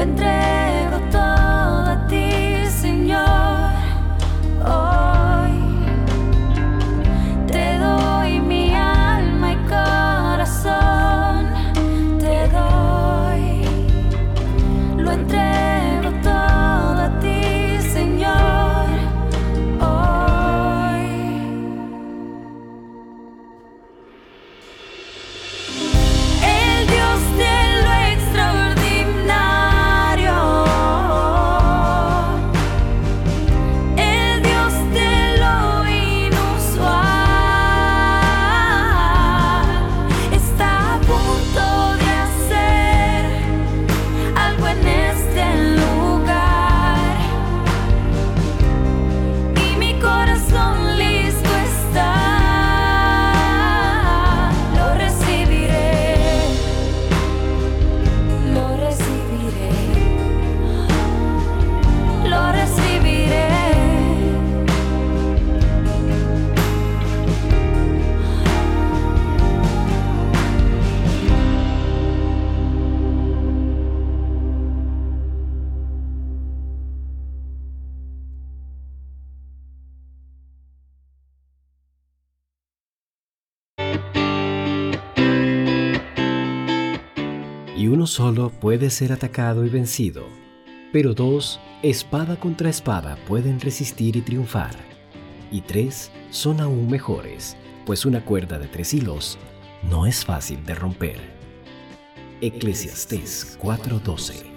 encontré. Solo puede ser atacado y vencido, pero dos, espada contra espada, pueden resistir y triunfar. Y tres son aún mejores, pues una cuerda de tres hilos no es fácil de romper. Eclesiastés 4:12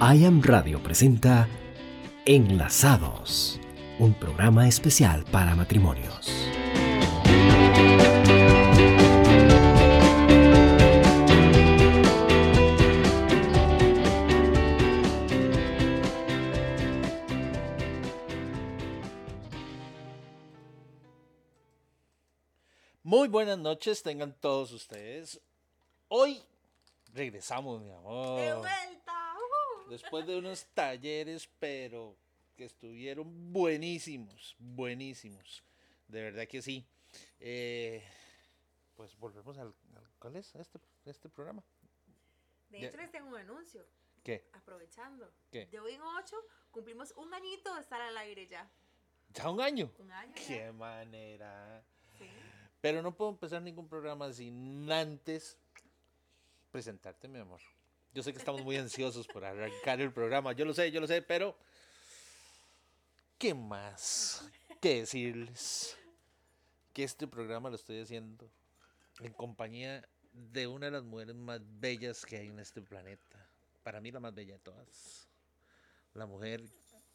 I Am Radio presenta Enlazados, un programa especial para matrimonios. Buenas noches, tengan todos ustedes. Hoy regresamos, mi amor. De vuelta. Después de unos talleres, pero que estuvieron buenísimos, buenísimos. De verdad que sí. Eh, pues volvemos al, ¿Cuál es este, este programa? De hecho, les tengo un anuncio. ¿Qué? Aprovechando. ¿Qué? De hoy en ocho cumplimos un añito de estar al aire ya. ¿Ya un año? Un año. Qué manera. Sí. Pero no puedo empezar ningún programa sin antes presentarte, mi amor. Yo sé que estamos muy ansiosos por arrancar el programa, yo lo sé, yo lo sé, pero ¿qué más que decirles? Que este programa lo estoy haciendo en compañía de una de las mujeres más bellas que hay en este planeta. Para mí la más bella de todas. La mujer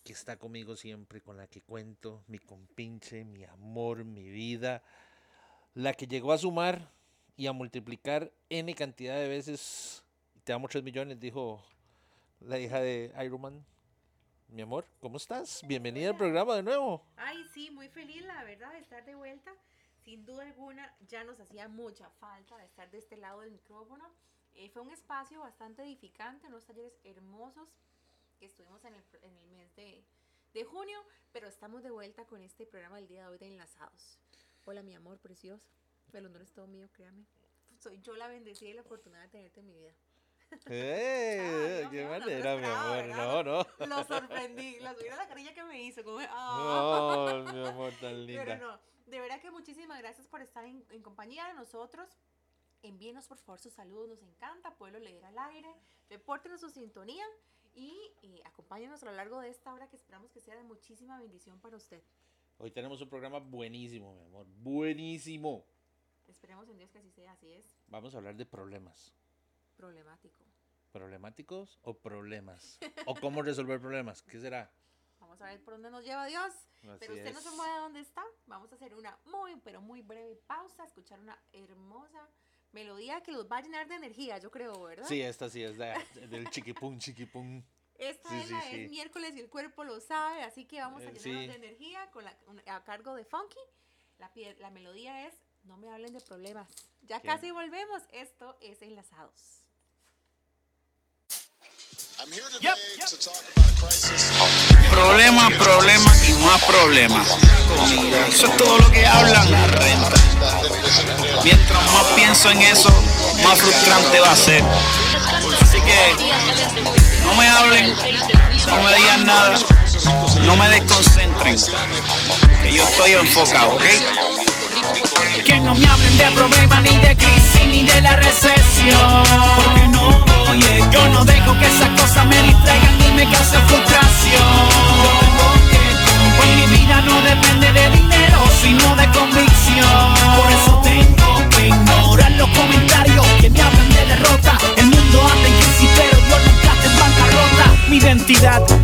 que está conmigo siempre, con la que cuento, mi compinche, mi amor, mi vida la que llegó a sumar y a multiplicar n cantidad de veces, te damos 3 millones, dijo la hija de Iron Man. Mi amor, ¿cómo estás? Bienvenida al programa de nuevo. Ay, sí, muy feliz, la verdad, de estar de vuelta. Sin duda alguna, ya nos hacía mucha falta de estar de este lado del micrófono. Eh, fue un espacio bastante edificante, unos talleres hermosos que estuvimos en el, en el mes de, de junio, pero estamos de vuelta con este programa del día de hoy de Enlazados. Hola, mi amor precioso. El honor es todo mío, créame. Soy yo la bendecida y la afortunada de tenerte en mi vida. ¡Eh! no, ¡Qué no, no manera, te mi amor! ¿verdad? No, no. Lo sorprendí. La a la carilla que me hizo. Como, ¡ah! No, mi amor, tan linda. Pero no, de verdad que muchísimas gracias por estar en, en compañía de nosotros. Envíenos por favor sus saludos, nos encanta poderlo leer al aire. Repórtenos su sintonía y, y acompáñenos a lo largo de esta hora que esperamos que sea de muchísima bendición para usted. Hoy tenemos un programa buenísimo, mi amor. Buenísimo. Esperemos en Dios que así sea, así es. Vamos a hablar de problemas. Problemático. ¿Problemáticos o problemas? ¿O cómo resolver problemas? ¿Qué será? Vamos a ver por dónde nos lleva Dios. Así Pero usted no se mueve de donde está. Vamos a hacer una muy, pero muy breve pausa, escuchar una hermosa melodía que los va a llenar de energía, yo creo, ¿verdad? Sí, esta sí es de- del chiquipum, chiquipum. Esta Sí, es, sí, la- sí. es miércoles y el cuerpo lo sabe, así que vamos a Eh, llenarnos sí. de energía con la, a cargo de Funky. La, pie- la melodía es No me hablen de problemas. Ya ¿Qué? casi volvemos. Esto es Enlazados. I'm here today to talk about a crisis. Problema, problema y más problema. Eso es todo lo que hablan. Mientras más pienso en eso, más frustrante va a ser. Así que no me hablen, no me digan nada, no me desconcentren, que yo estoy enfocado, ¿ok? Que no me hablen de problemas, ni de crisis, ni de la recesión. Porque no, oye, yo no dejo que esas cosas me distraigan ni me causen frustración. Pues mi vida no depende de dinero, sino de convicción. Por eso tengo que ignorar los comentarios que me hablan de derrota. Bancarrota.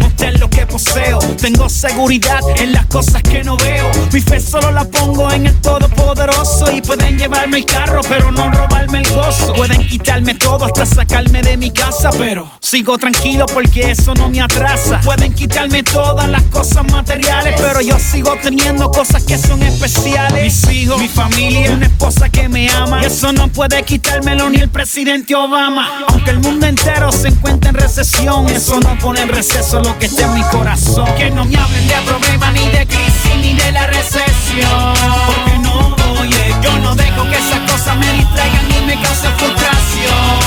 Tengo seguridad en las cosas que no veo. Mi fe solo la pongo en el Todopoderoso. Y pueden llevarme el carro, pero no robarme el gozo. Pueden quitarme todo hasta sacarme de mi casa, pero sigo tranquilo porque eso no me atrasa. Pueden quitarme todas las cosas materiales, pero yo sigo teniendo cosas que son especiales. Mis hijos, mi familia, una esposa que me ama. Y eso no puede quitármelo ni el presidente Obama. Aunque el mundo entero se encuentre en recesión, eso no pone en receso lo que está en mi corazón. No me hablen de problemas, ni de crisis, ni de la recesión. Porque no, oye, yo no dejo que esas cosas me distraigan ni me causen frustración.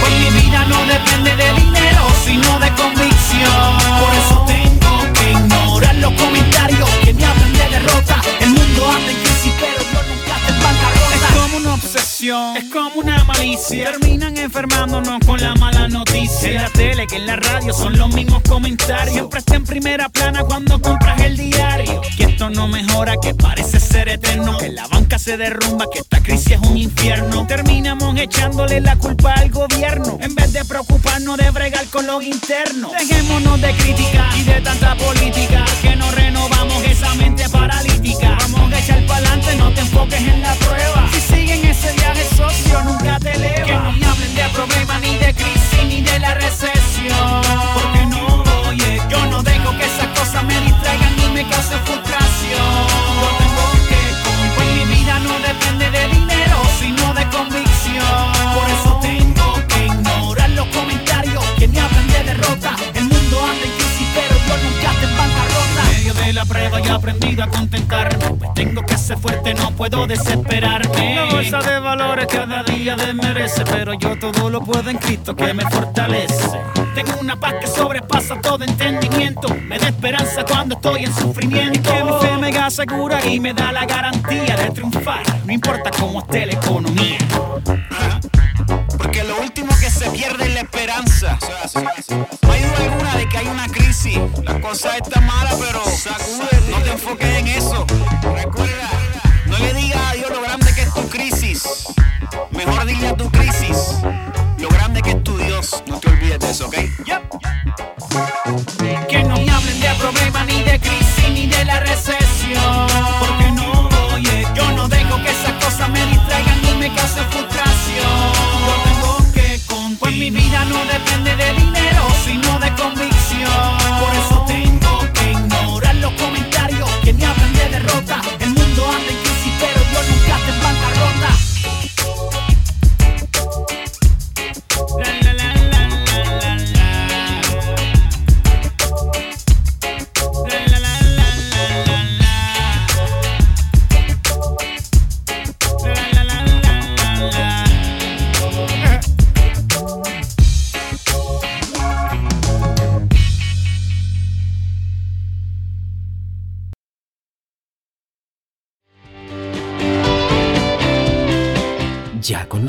Pues mi vida no depende de dinero, sino de convicción. Por eso tengo que ignorar los comentarios que me hablan de derrota. El mundo anda en crisis, pero yo nunca te bancarrota. Es como una obsesión, es como una malicia. Terminan enfermándonos con la mala noticia. En la tele, que en la radio son los mismos comentarios. Siempre está en primera plana cuando compras el diario. Que esto no mejora, que parece ser eterno. Que la banca se derrumba, que esta crisis es un infierno. Terminamos echándole la culpa al gobierno. En vez de preocuparnos de bregar con lo interno. Dejémonos de crítica y de tanta política. Que no renovamos esa mente paralítica. Echar para adelante, no te enfoques en la prueba. Si siguen ese viaje socio, nunca te eleva. Que me hablen de problemas, ni de crisis, ni de la recesión. Porque no, oye, yo no dejo que esas cosas me distraigan ni me causen frustración. Yo tengo que mi vida no depende de dinero, sino de convicción. Por eso tengo que ignorar los comentarios que me hablan de derrota. El mundo anda en crisis, pero yo nunca te en bancarrota. Medio de la prueba aprendido a contentarme. Pues tengo que ser fuerte, no puedo desesperarme. La bolsa de valores cada día desmerece, pero yo todo lo puedo en Cristo que me fortalece. Tengo una paz que sobrepasa todo entendimiento. Me da esperanza cuando estoy en sufrimiento. Y que mi fe me asegura y me da la garantía de triunfar. No importa cómo esté la economía. Porque lo último que se pierde es la esperanza. No hay duda alguna de que hay una crisis. La cosa está mala, pero enfoques en eso. Recuerda, no le digas a Dios lo grande que es tu crisis. Mejor dile a tu crisis lo grande que es tu Dios. No te olvides de eso, ¿ok?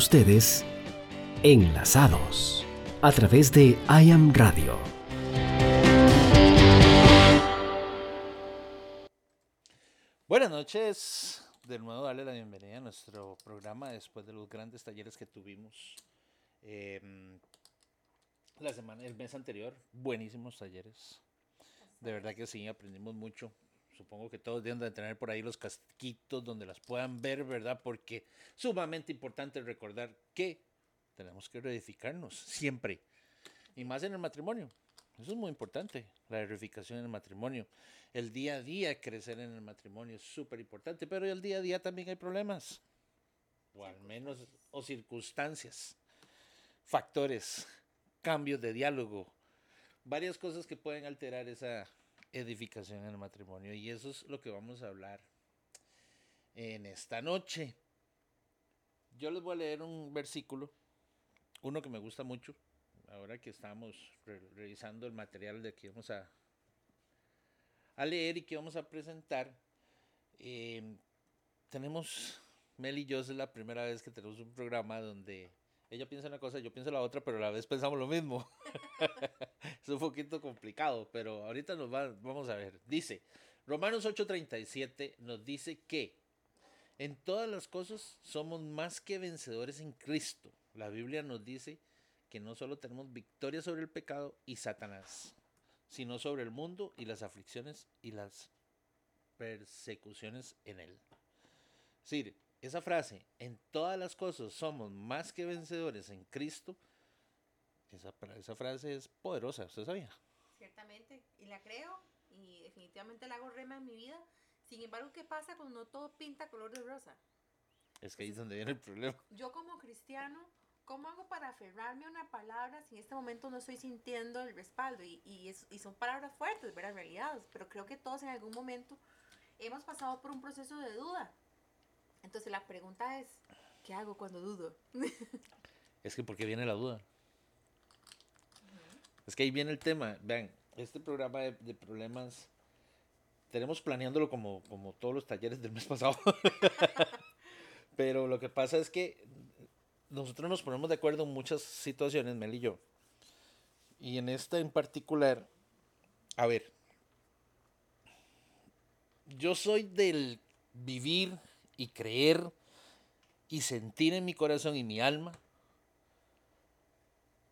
Ustedes, enlazados a través de I Am Radio. Buenas noches. De nuevo, darle la bienvenida a nuestro programa después de los grandes talleres que tuvimos em, la semana, el mes anterior. Buenísimos talleres. De verdad que sí, aprendimos mucho. Supongo que todos deben de tener por ahí los casquitos donde las puedan ver, ¿verdad? Porque sumamente importante recordar que tenemos que reedificarnos siempre. Y más en el matrimonio. Eso es muy importante, la reedificación en el matrimonio. El día a día, crecer en el matrimonio es súper importante, pero el día a día también hay problemas. O al menos, o circunstancias, factores, cambios de diálogo, varias cosas que pueden alterar esa edificación en el matrimonio. Y eso es lo que vamos a hablar en esta noche. yo les voy a leer un versículo, uno que me gusta mucho, ahora que estamos re- revisando el material de que vamos a, a leer y que vamos a presentar. Eh, tenemos, Mel y yo, es la primera vez que tenemos un programa donde ella piensa una cosa, yo pienso la otra, pero a la vez pensamos lo mismo. es un poquito complicado, pero ahorita nos va, vamos a ver. Dice, Romanos 8:37 nos dice que en todas las cosas somos más que vencedores en Cristo. La Biblia nos dice que no solo tenemos victoria sobre el pecado y Satanás, sino sobre el mundo y las aflicciones y las persecuciones en él. Es esa frase, en todas las cosas somos más que vencedores en Cristo, esa, esa frase es poderosa, ¿usted sabía? Ciertamente, y la creo, y definitivamente la hago rema en mi vida. Sin embargo, ¿qué pasa cuando no todo pinta color de rosa? Es que ahí es donde viene el problema. Yo como cristiano, ¿cómo hago para aferrarme a una palabra si en este momento no estoy sintiendo el respaldo? Y, y, es- y son palabras fuertes, ¿verdad? Realidades, pero creo que todos en algún momento hemos pasado por un proceso de duda. Entonces la pregunta es, ¿qué hago cuando dudo? Es que porque viene la duda. Es que ahí viene el tema. Vean, este programa de, de problemas, tenemos planeándolo como, como todos los talleres del mes pasado. Pero lo que pasa es que nosotros nos ponemos de acuerdo en muchas situaciones, Mel y yo. Y en esta en particular, a ver, yo soy del vivir y creer y sentir en mi corazón y mi alma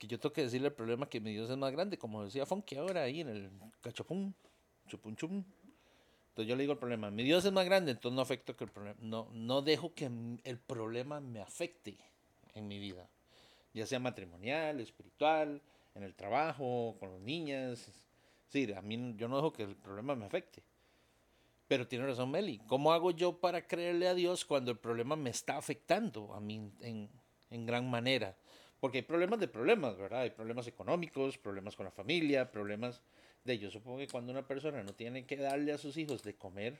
yo tengo que decirle el problema que mi Dios es más grande, como decía Fonky ahora ahí en el cachapum, chupun chum. Entonces yo le digo el problema, mi Dios es más grande, entonces no afecto que el problema, no, no dejo que el problema me afecte en mi vida, ya sea matrimonial, espiritual, en el trabajo, con las niñas. Sí, a mí yo no dejo que el problema me afecte. Pero tiene razón Meli, ¿cómo hago yo para creerle a Dios cuando el problema me está afectando a mí en, en gran manera? Porque hay problemas de problemas, ¿verdad? Hay problemas económicos, problemas con la familia, problemas de... Yo supongo que cuando una persona no tiene que darle a sus hijos de comer,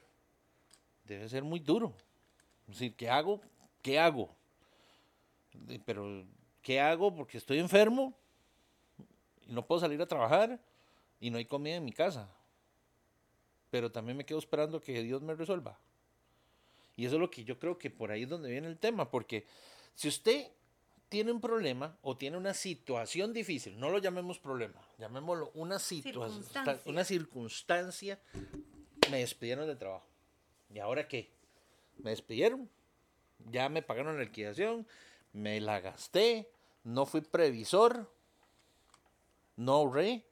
debe ser muy duro. Es decir, ¿qué hago? ¿Qué hago? Pero, ¿qué hago? Porque estoy enfermo y no puedo salir a trabajar y no hay comida en mi casa. Pero también me quedo esperando que Dios me resuelva. Y eso es lo que yo creo que por ahí es donde viene el tema, porque si usted tiene un problema o tiene una situación difícil, no lo llamemos problema, llamémoslo una situación, una circunstancia, me despidieron del trabajo. ¿Y ahora qué? Me despidieron, ya me pagaron la liquidación, me la gasté, no fui previsor, no ahorré,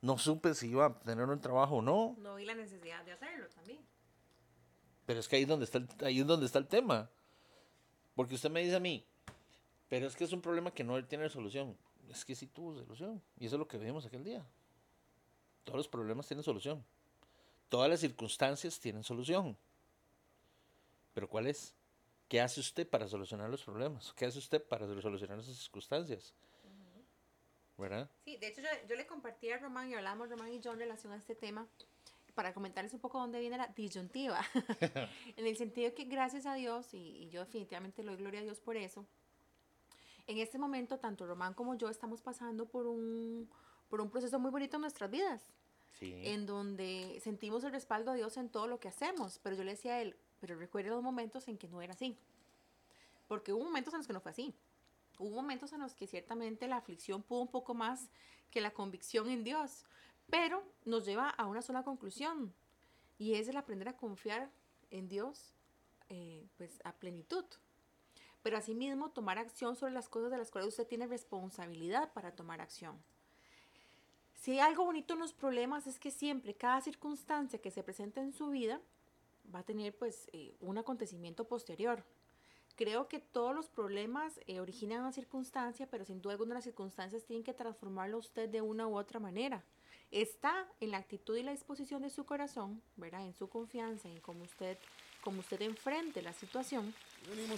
no supe si iba a tener un trabajo o no. No vi la necesidad de hacerlo también. Pero es que ahí es donde está el, ahí es donde está el tema. Porque usted me dice a mí, pero es que es un problema que no tiene solución. Es que sí tuvo solución. Y eso es lo que vimos aquel día. Todos los problemas tienen solución. Todas las circunstancias tienen solución. Pero ¿cuál es? ¿Qué hace usted para solucionar los problemas? ¿Qué hace usted para solucionar esas circunstancias? ¿Verdad? Sí, de hecho yo, yo le compartí a Román y hablamos Román y yo en relación a este tema para comentarles un poco dónde viene la disyuntiva. en el sentido que gracias a Dios, y, y yo definitivamente le doy gloria a Dios por eso, en este momento tanto Román como yo estamos pasando por un, por un proceso muy bonito en nuestras vidas, Sí. en donde sentimos el respaldo de Dios en todo lo que hacemos, pero yo le decía a él, pero recuerde los momentos en que no era así, porque hubo momentos en los que no fue así. Hubo momentos en los que ciertamente la aflicción pudo un poco más que la convicción en Dios, pero nos lleva a una sola conclusión y es el aprender a confiar en Dios eh, pues a plenitud. Pero asimismo tomar acción sobre las cosas de las cuales usted tiene responsabilidad para tomar acción. Si hay algo bonito en los problemas es que siempre, cada circunstancia que se presenta en su vida va a tener pues eh, un acontecimiento posterior. Creo que todos los problemas eh, originan una circunstancia, pero sin duda alguna las circunstancias tienen que transformarlo usted de una u otra manera. Está en la actitud y la disposición de su corazón, ¿verdad? En su confianza, en cómo usted, cómo usted enfrente la situación,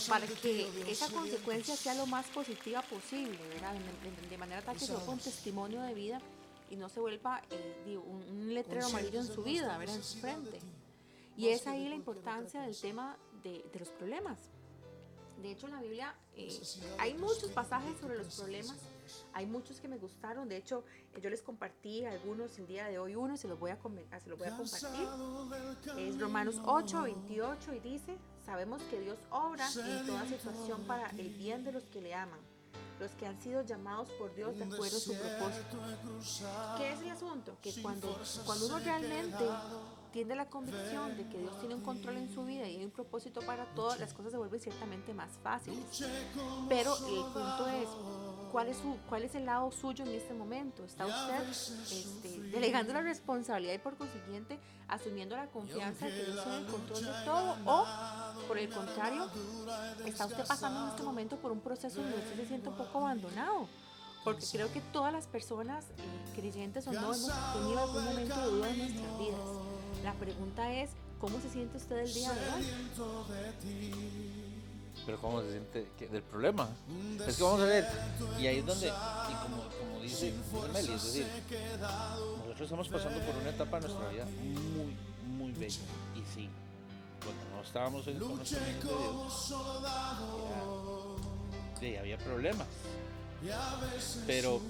para que esa consecuencia sea lo más positiva posible, ¿verdad? De, manera tal que se vuelva un testimonio de vida y no se vuelva eh, un, un letrero amarillo en su vida, ¿verdad? En su frente. Y es ahí la importancia del tema de, de los problemas. De hecho, en la Biblia eh, hay muchos pasajes sobre los problemas. Hay muchos que me gustaron. De hecho, eh, yo les compartí algunos el día de hoy. Uno se los voy a, ah, se los voy a compartir. Es Romanos 8, 28 y dice, sabemos que Dios obra en toda situación para el bien de los que le aman, los que han sido llamados por Dios de acuerdo a su propósito. ¿Qué es el asunto? Que cuando, cuando uno realmente tiene la convicción de que Dios tiene un control en su vida y hay un propósito para todo, las cosas se vuelven ciertamente más fáciles. Pero el punto es, ¿cuál es, su, cuál es el lado suyo en este momento? ¿Está usted este, delegando la responsabilidad y por consiguiente asumiendo la confianza de que Dios tiene el control de todo? ¿O, por el contrario, está usted pasando en este momento por un proceso donde usted se siente un poco abandonado? Porque creo que todas las personas, eh, creyentes o no, hemos tenido algún momento de duda en nuestras vidas. La pregunta es, ¿cómo se siente usted el día de hoy? Pero ¿cómo se siente del problema? Es que vamos a ver, y ahí es donde, y como, dice, Meli, es decir, nosotros estamos pasando por una etapa de nuestra vida muy, muy bella. Y sí, cuando no estábamos en conocimiento de Dios, era- sí, había problemas. Pero,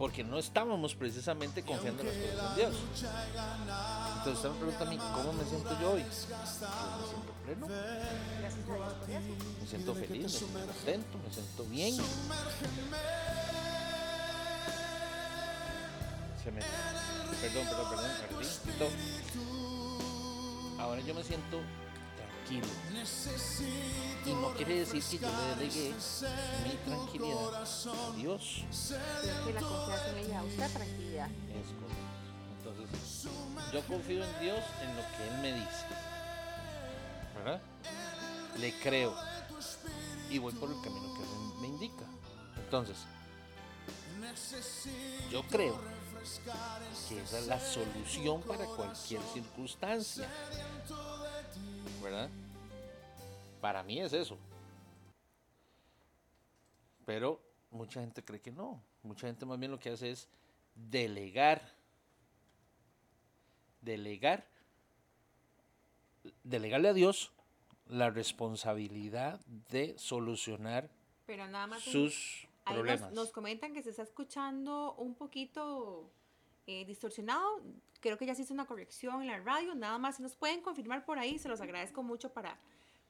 porque no estábamos precisamente confiando en las cosas en Dios. Entonces usted me pregunta a mí, ¿cómo me siento yo hoy? Me siento pleno. Me siento feliz, me siento contento, me siento bien. Se. Perdón, perdón, perdón. Ahora yo me siento tranquilo. Y no quiere decir que yo le delegué mi tranquilidad a Dios. Que la confianza en ella usted tranquilidad. Es correcto. Entonces, yo confío en Dios en lo que Él me dice. ¿Verdad? Le creo. Y voy por el camino que Él me indica. Entonces, yo creo que esa es la solución para cualquier circunstancia. ¿Verdad? Para mí es eso. Pero mucha gente cree que no. Mucha gente más bien lo que hace es delegar. Delegar. Delegarle a Dios la responsabilidad de solucionar Pero nada más. un- sus nos, problemas. nos comentan que se está escuchando un poquito eh, distorsionado. Creo que ya se hizo una corrección en la radio. Nada más, si nos pueden confirmar por ahí, se los agradezco mucho para,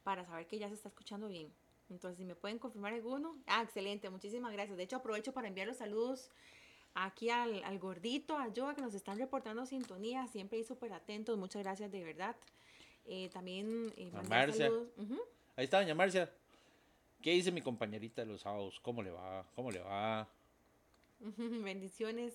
para saber que ya se está escuchando bien. Entonces, si me pueden confirmar alguno. Ah, excelente, muchísimas gracias. De hecho, aprovecho para enviar los saludos aquí al, al gordito, a Joa, que nos están reportando sintonía. Siempre ahí súper atentos. Muchas gracias de verdad. Eh, también eh, A Marcia. saludos. Ahí está, doña Marcia. ¿Qué dice mi compañerita de los sábados? ¿Cómo le va? ¿Cómo le va? Bendiciones,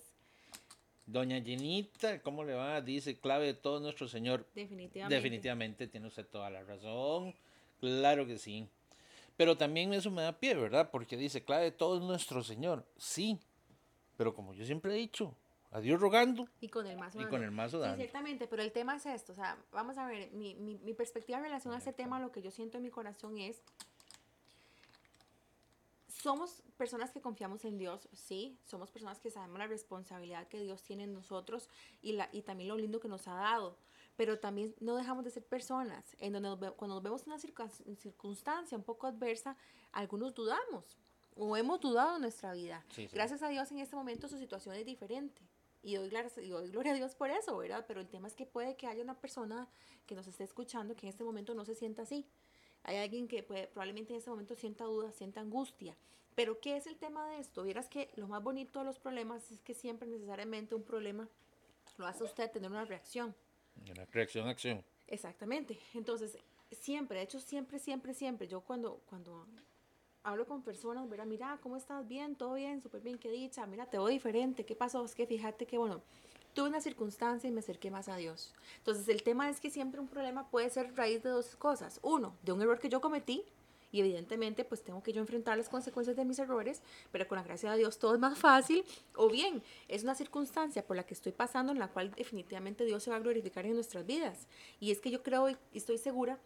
Doña Jenita, ¿cómo le va? Dice, clave de todo nuestro Señor. definitivamente. Definitivamente tiene usted toda la razón. Claro que sí. Pero también eso me da pie, ¿verdad? Porque dice, clave de todo es nuestro Señor. Sí. Pero como yo siempre he dicho, a Dios rogando Y con el mazo y dando. con el mazo Sí, dando. ciertamente, pero el tema es esto, o sea, vamos a ver, mi, mi, mi perspectiva en relación a este tema, lo que yo siento en mi corazón es, somos personas que confiamos en Dios, sí, somos personas que sabemos la responsabilidad que Dios tiene en nosotros y, la, y también lo lindo que nos ha dado, pero también no dejamos de ser personas, en donde nos cuando nos vemos en una circun- circunstancia un poco adversa, algunos dudamos o hemos dudado en nuestra vida. Sí, sí. Gracias a Dios en este momento su situación es diferente. Y doy, y doy gloria a Dios por eso, ¿verdad? Pero el tema es que puede que haya una persona que nos esté escuchando que en este momento no se sienta así. Hay alguien que puede, probablemente en este momento sienta duda, sienta angustia. Pero ¿qué es el tema de esto? Vieras que lo más bonito de los problemas es que siempre necesariamente un problema lo hace a usted tener una reacción. Una reacción, acción. Exactamente. Entonces, siempre, de hecho, siempre, siempre, siempre, yo cuando, cuando hablo con personas, verá, mira, ¿cómo estás? Bien, todo bien, súper bien, qué dicha, mira, te veo diferente, ¿qué pasó? Es que fíjate que, bueno, tuve una circunstancia y me acerqué más a Dios. Entonces, el tema es que siempre un problema puede ser raíz de dos cosas. Uno, de un error que yo cometí, y evidentemente pues tengo que yo enfrentar las consecuencias de mis errores, pero con la gracia de Dios todo es más fácil, o bien es una circunstancia por la que estoy pasando en la cual definitivamente Dios se va a glorificar en nuestras vidas. Y es que yo creo y estoy segura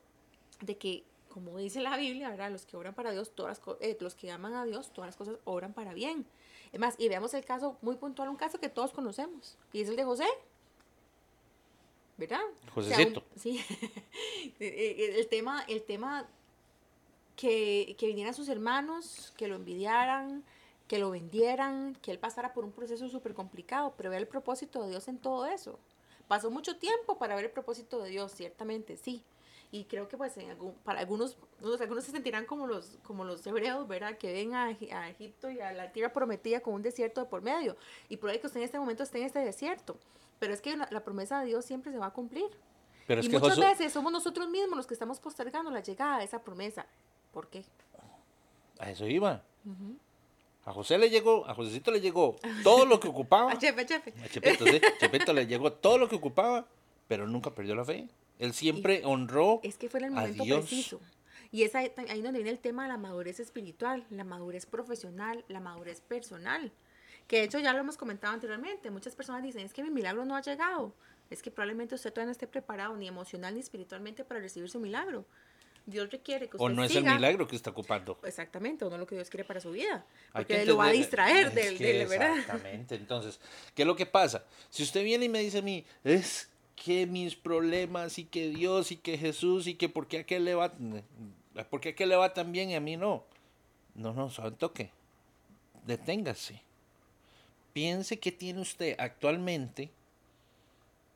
de que, como dice la Biblia, ¿verdad? los que obran para Dios, todas eh, los que aman a Dios, todas las cosas obran para bien. Es más, y veamos el caso muy puntual, un caso que todos conocemos, y es el de José. ¿Verdad? O sea, un- Josecito. sí. Eh, eh, el tema, el tema que, que vinieran sus hermanos, que lo envidiaran, que lo vendieran, que él pasara por un proceso súper complicado, pero ver el propósito de Dios en todo eso. Pasó mucho tiempo para ver el propósito de Dios, ciertamente, sí. Y creo que pues en algún- para algunos, unos- algunos se sentirán como los, como los hebreos, ¿verdad? Que ven a, a Egipto y a la tierra prometida con un desierto de por medio. Y por ahí que usted en este momento esté en este desierto. Pero es que la, la promesa de Dios siempre se va a cumplir. Pero es y que muchas Josué- veces somos nosotros mismos los que estamos postergando la llegada de esa promesa. ¿Por qué? a eso iba. A José le llegó, a Josecito le llegó todo lo que ocupaba. A Chefe, Chefe. A Chepito, sí. Chepito le llegó todo lo que ocupaba, pero nunca perdió la fe. Él siempre honró Es que fue en el momento preciso. Y es ahí, ahí donde viene el tema de la madurez espiritual, la madurez profesional, la madurez personal. Que de hecho ya lo hemos comentado anteriormente. Muchas personas dicen, es que mi milagro no ha llegado. Es que probablemente usted todavía no esté preparado ni emocional ni espiritualmente para recibir su milagro. Dios requiere que usted O no es el milagro que está ocupando. Exactamente, o no lo que Dios quiere para su vida. Porque que lo va a distraer que del- ¿verdad? Exactamente. Entonces, ¿qué es lo que pasa? Si usted viene y me dice a mí, es que mis problemas y que Dios y que Jesús y que por qué a aquel le va, por qué a aquel le va tan bien y a mí no. No, no, solo toque. Deténgase. Piense qué tiene usted actualmente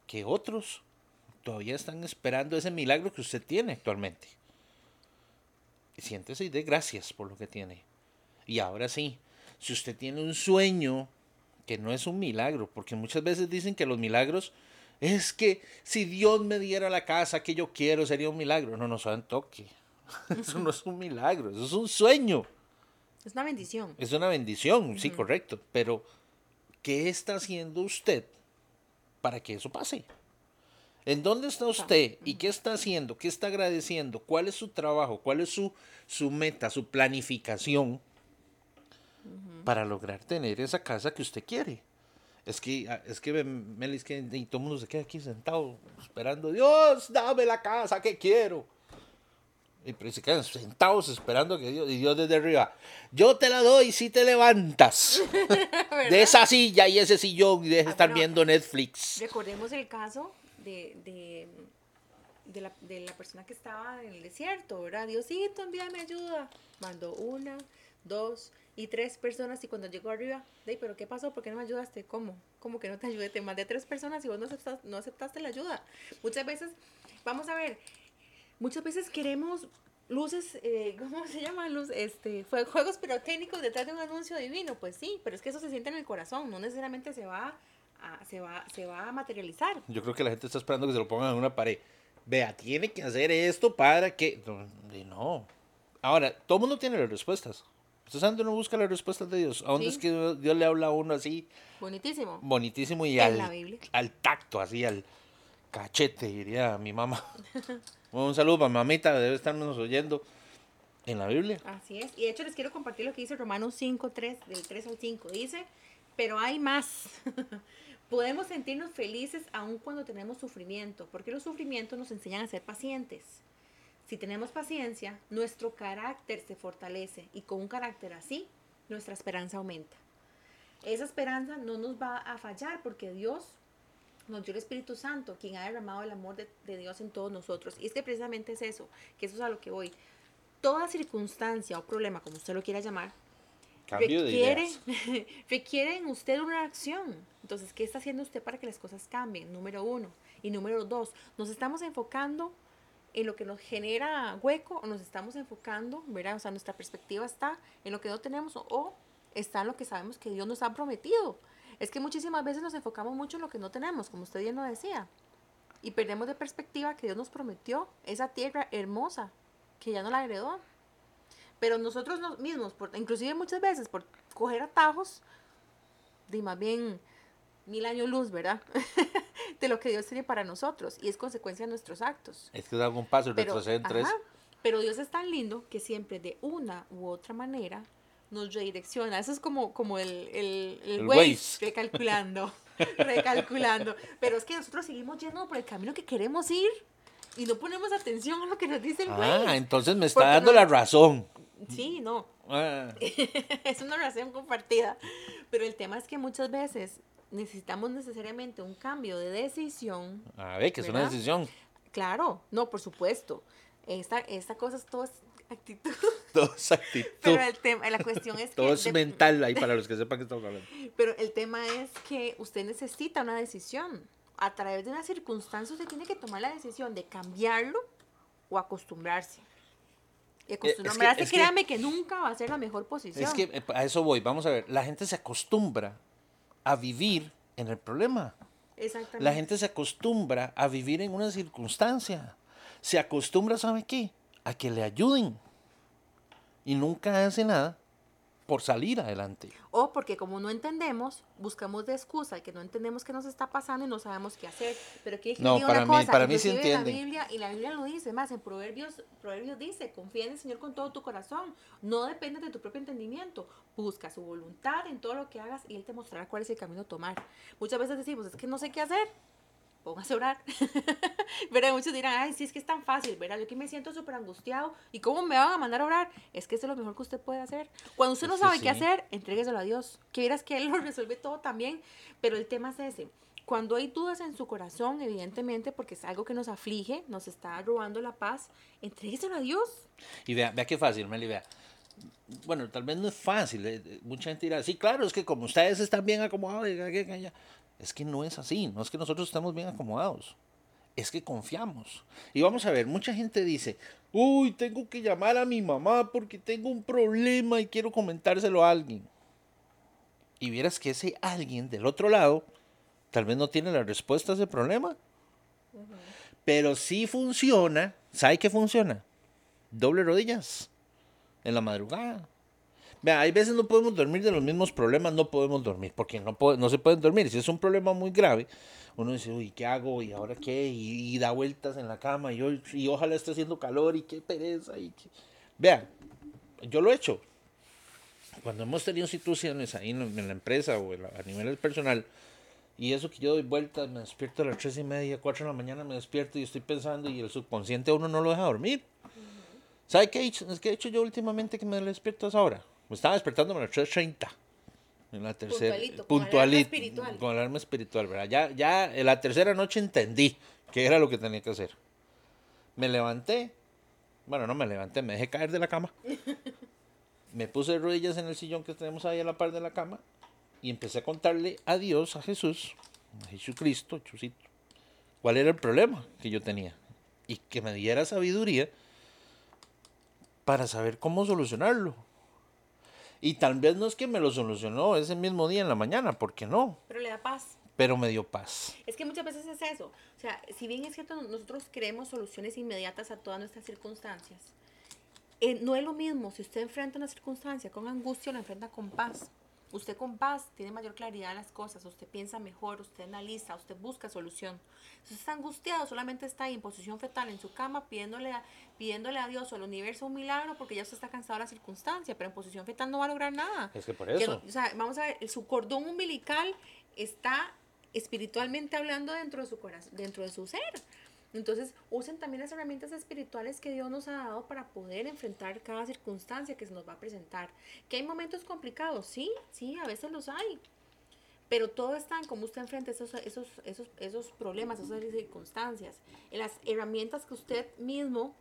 que otros todavía están esperando ese milagro que usted tiene actualmente. Siéntese y dé gracias por lo que tiene. Y ahora sí, si usted tiene un sueño que no es un milagro, porque muchas veces dicen que los milagros es que si Dios me diera la casa que yo quiero sería un milagro. No, no saben toque. Eso no es un milagro, eso es un sueño. Es una bendición. Es una bendición, sí, correcto. Pero, ¿qué está haciendo usted para que eso pase? ¿En dónde está usted y qué está haciendo? ¿Qué está agradeciendo? ¿Cuál es su trabajo? ¿Cuál es su, su meta, su planificación para lograr tener esa casa que usted quiere? Es que, ah, es que, ven, Meli, es que y todo el mundo se queda aquí sentado esperando, Dios, dame la casa que quiero. Y pero se quedan sentados esperando que Dios, y Dios desde arriba, yo te la doy si te levantas de esa silla y ese sillón y dejes de Ah, estar viendo Netflix. Recordemos el caso de, de, de la, de la persona que estaba en el desierto, ¿verdad? Diosito, envíame ayuda. Mandó una, dos y tres personas y cuando llegó arriba, "Dey, pero ¿qué pasó? ¿Por qué no me ayudaste? ¿Cómo? ¿Cómo que no te ayudé? Te mandé tres personas y vos no aceptaste, no aceptaste la ayuda. Muchas veces, vamos a ver, muchas veces queremos luces, eh, ¿cómo se llama? Luz, este, juegos pirotécnicos detrás de un anuncio divino, pues sí, pero es que eso se siente en el corazón, no necesariamente se va a, se va, se va a materializar. Yo creo que la gente está esperando que se lo pongan en una pared. Vea, tiene que hacer esto para que... No. Ahora, todo el mundo tiene las respuestas. Usted santo no busca las respuestas de Dios. ¿A dónde Sí. es que Dios le habla a uno así, Bonitísimo. bonitísimo y al, al tacto, así, al cachete, diría mi mamá? Un saludo para mamita, debe estarnos oyendo en la Biblia. Así es. Y de hecho les quiero compartir lo que dice Romanos 5, 3, del 3 al 5. Dice, pero hay más. Podemos sentirnos felices aun cuando tenemos sufrimiento, porque los sufrimientos nos enseñan a ser pacientes. Si tenemos paciencia, nuestro carácter se fortalece y con un carácter así, nuestra esperanza aumenta. Esa esperanza no nos va a fallar porque Dios nos dio el Espíritu Santo, quien ha derramado el amor de, de Dios en todos nosotros. Y es que precisamente es eso, que eso es a lo que voy. Toda circunstancia o problema, como usted lo quiera llamar, Cambio requiere, requiere en usted una acción. Entonces, ¿qué está haciendo usted para que las cosas cambien? Número uno. Y número dos, nos estamos enfocando en lo que nos genera hueco o nos estamos enfocando, ¿verdad? O sea, nuestra perspectiva está en lo que no tenemos o, o está en lo que sabemos que Dios nos ha prometido. Es que muchísimas veces nos enfocamos mucho en lo que no tenemos, como usted bien lo decía. Y perdemos de perspectiva que Dios nos prometió esa tierra hermosa, que ya no la heredó. Pero nosotros nos mismos, por, inclusive muchas veces por coger atajos, de más bien mil años luz, ¿verdad? de lo que Dios tiene para nosotros y es consecuencia de nuestros actos. Es que da un paso y retroceden tres. pero Dios es tan lindo que siempre de una u otra manera nos redirecciona. Eso es como, como el, el, el, El Waze, Waze. recalculando, recalculando. Pero es que nosotros seguimos yendo por el camino que queremos ir y no ponemos atención a lo que nos dice el Ah, Waze. entonces me está dando no- la razón. Sí, no. Ah, es una oración compartida. Pero el tema es que muchas veces necesitamos necesariamente un cambio de decisión. a ver, que es una decisión. Claro, no, por supuesto. Esta, esta cosa es todo actitud. Todo es actitud. Pero el tema, la cuestión es que... Todo es de- mental ahí para los que sepan que estamos hablando. Pero el tema es que usted necesita una decisión. A través de una circunstancia usted tiene que tomar la decisión de cambiarlo o acostumbrarse. Y Eh, es que- acostumbrarse, es que- créame que nunca va a ser la mejor posición. Es que eh, a eso voy. Vamos a ver. La gente se acostumbra a vivir en el problema. Exactamente. La gente se acostumbra a vivir en una circunstancia. Se acostumbra, ¿sabe qué? A que le ayuden. Y nunca hace nada por salir adelante. O porque como no entendemos, buscamos de excusa que no entendemos qué nos está pasando y no sabemos qué hacer. Pero que No, para una mí- cosa, para mí sí inclusive entienden. La Biblia, y la Biblia lo dice, más en Proverbios, Proverbios dice, confía en el Señor con todo tu corazón. No dependes de tu propio entendimiento. Busca su voluntad en todo lo que hagas y Él te mostrará cuál es el camino a tomar. Muchas veces decimos, es que no sé qué hacer. Póngase a orar. Pero muchos dirán, ay, sí, es que es tan fácil, ¿verdad? Yo aquí me siento súper angustiado. ¿Y cómo me van a mandar a orar? Es que eso es lo mejor que usted puede hacer. Cuando usted no sabe qué hacer, entrégueselo a Dios. Que vieras que Él lo resuelve todo también. Pero el tema es ese. Cuando hay dudas en su corazón, evidentemente, porque es algo que nos aflige, nos está robando la paz, entrégueselo a Dios. Y vea, vea qué fácil, Meli, vea. Bueno, tal vez no es fácil. eh, eh, Mucha gente dirá, sí, claro, es que como ustedes están bien acomodados, y que- que- ya". es que no es así. No es que nosotros estemos bien acomodados. Es que confiamos. Y vamos a ver, mucha gente dice, uy, tengo que llamar a mi mamá porque tengo un problema y quiero comentárselo a alguien. Y vieras que ese alguien del otro lado tal vez no tiene la respuesta a ese problema. Pero sí funciona. ¿Sabe qué funciona? Doble rodillas. En la madrugada. Vea, hay veces no podemos dormir de los mismos problemas, no podemos dormir, porque no, puede- no se pueden dormir. Si es un problema muy grave, uno dice, uy, ¿qué hago? ¿Y ahora qué? Y, y da vueltas en la cama, y, hoy- y ojalá esté haciendo calor, y qué pereza. Y qué... Vea, yo lo he hecho. Cuando hemos tenido situaciones ahí en, en la empresa o la- a nivel personal, y eso que yo doy vueltas, me despierto a las tres y media, cuatro de la mañana, me despierto y estoy pensando, y el subconsciente a uno no lo deja dormir. ¿Sabe qué he hecho, qué he hecho yo últimamente que me despierto a esa hora? Me estaba despertando a las 3.30. En la tercera. Puntualito, con alarma espiritual. Con alarma espiritual, ¿verdad? Ya, ya en la tercera noche entendí que era lo que tenía que hacer. Me levanté. Bueno, no me levanté, me dejé caer de la cama. Me puse de rodillas en el sillón que tenemos ahí a la par de la cama. Y empecé a contarle a Dios, a Jesús, a Jesucristo, Chusito, cuál era el problema que yo tenía. Y que me diera sabiduría para saber cómo solucionarlo. Y tal vez no es que me lo solucionó ese mismo día en la mañana, porque no, Pero le da paz. pero me dio paz. Es que muchas veces es eso. O sea, si bien es cierto, nosotros queremos soluciones inmediatas a todas nuestras circunstancias, eh, no es lo mismo si usted enfrenta una circunstancia con angustia o la enfrenta con paz. Usted con paz tiene mayor claridad de las cosas, usted piensa mejor, usted analiza, usted busca solución. Si usted está angustiado, solamente está ahí en posición fetal en su cama pidiéndole a, pidiéndole a Dios o al universo un milagro porque ya usted está cansado de la circunstancia, pero en posición fetal no va a lograr nada. Es que por Que eso. no- o sea, vamos a ver, su cordón umbilical está espiritualmente hablando dentro de su corazón, dentro de su ser. Entonces, usen también las herramientas espirituales que Dios nos ha dado para poder enfrentar cada circunstancia que se nos va a presentar. Que hay momentos complicados, sí, sí, a veces los hay. Pero todo está en cómo usted enfrenta esos, esos, esos, esos problemas, esas circunstancias. En las herramientas que usted mismo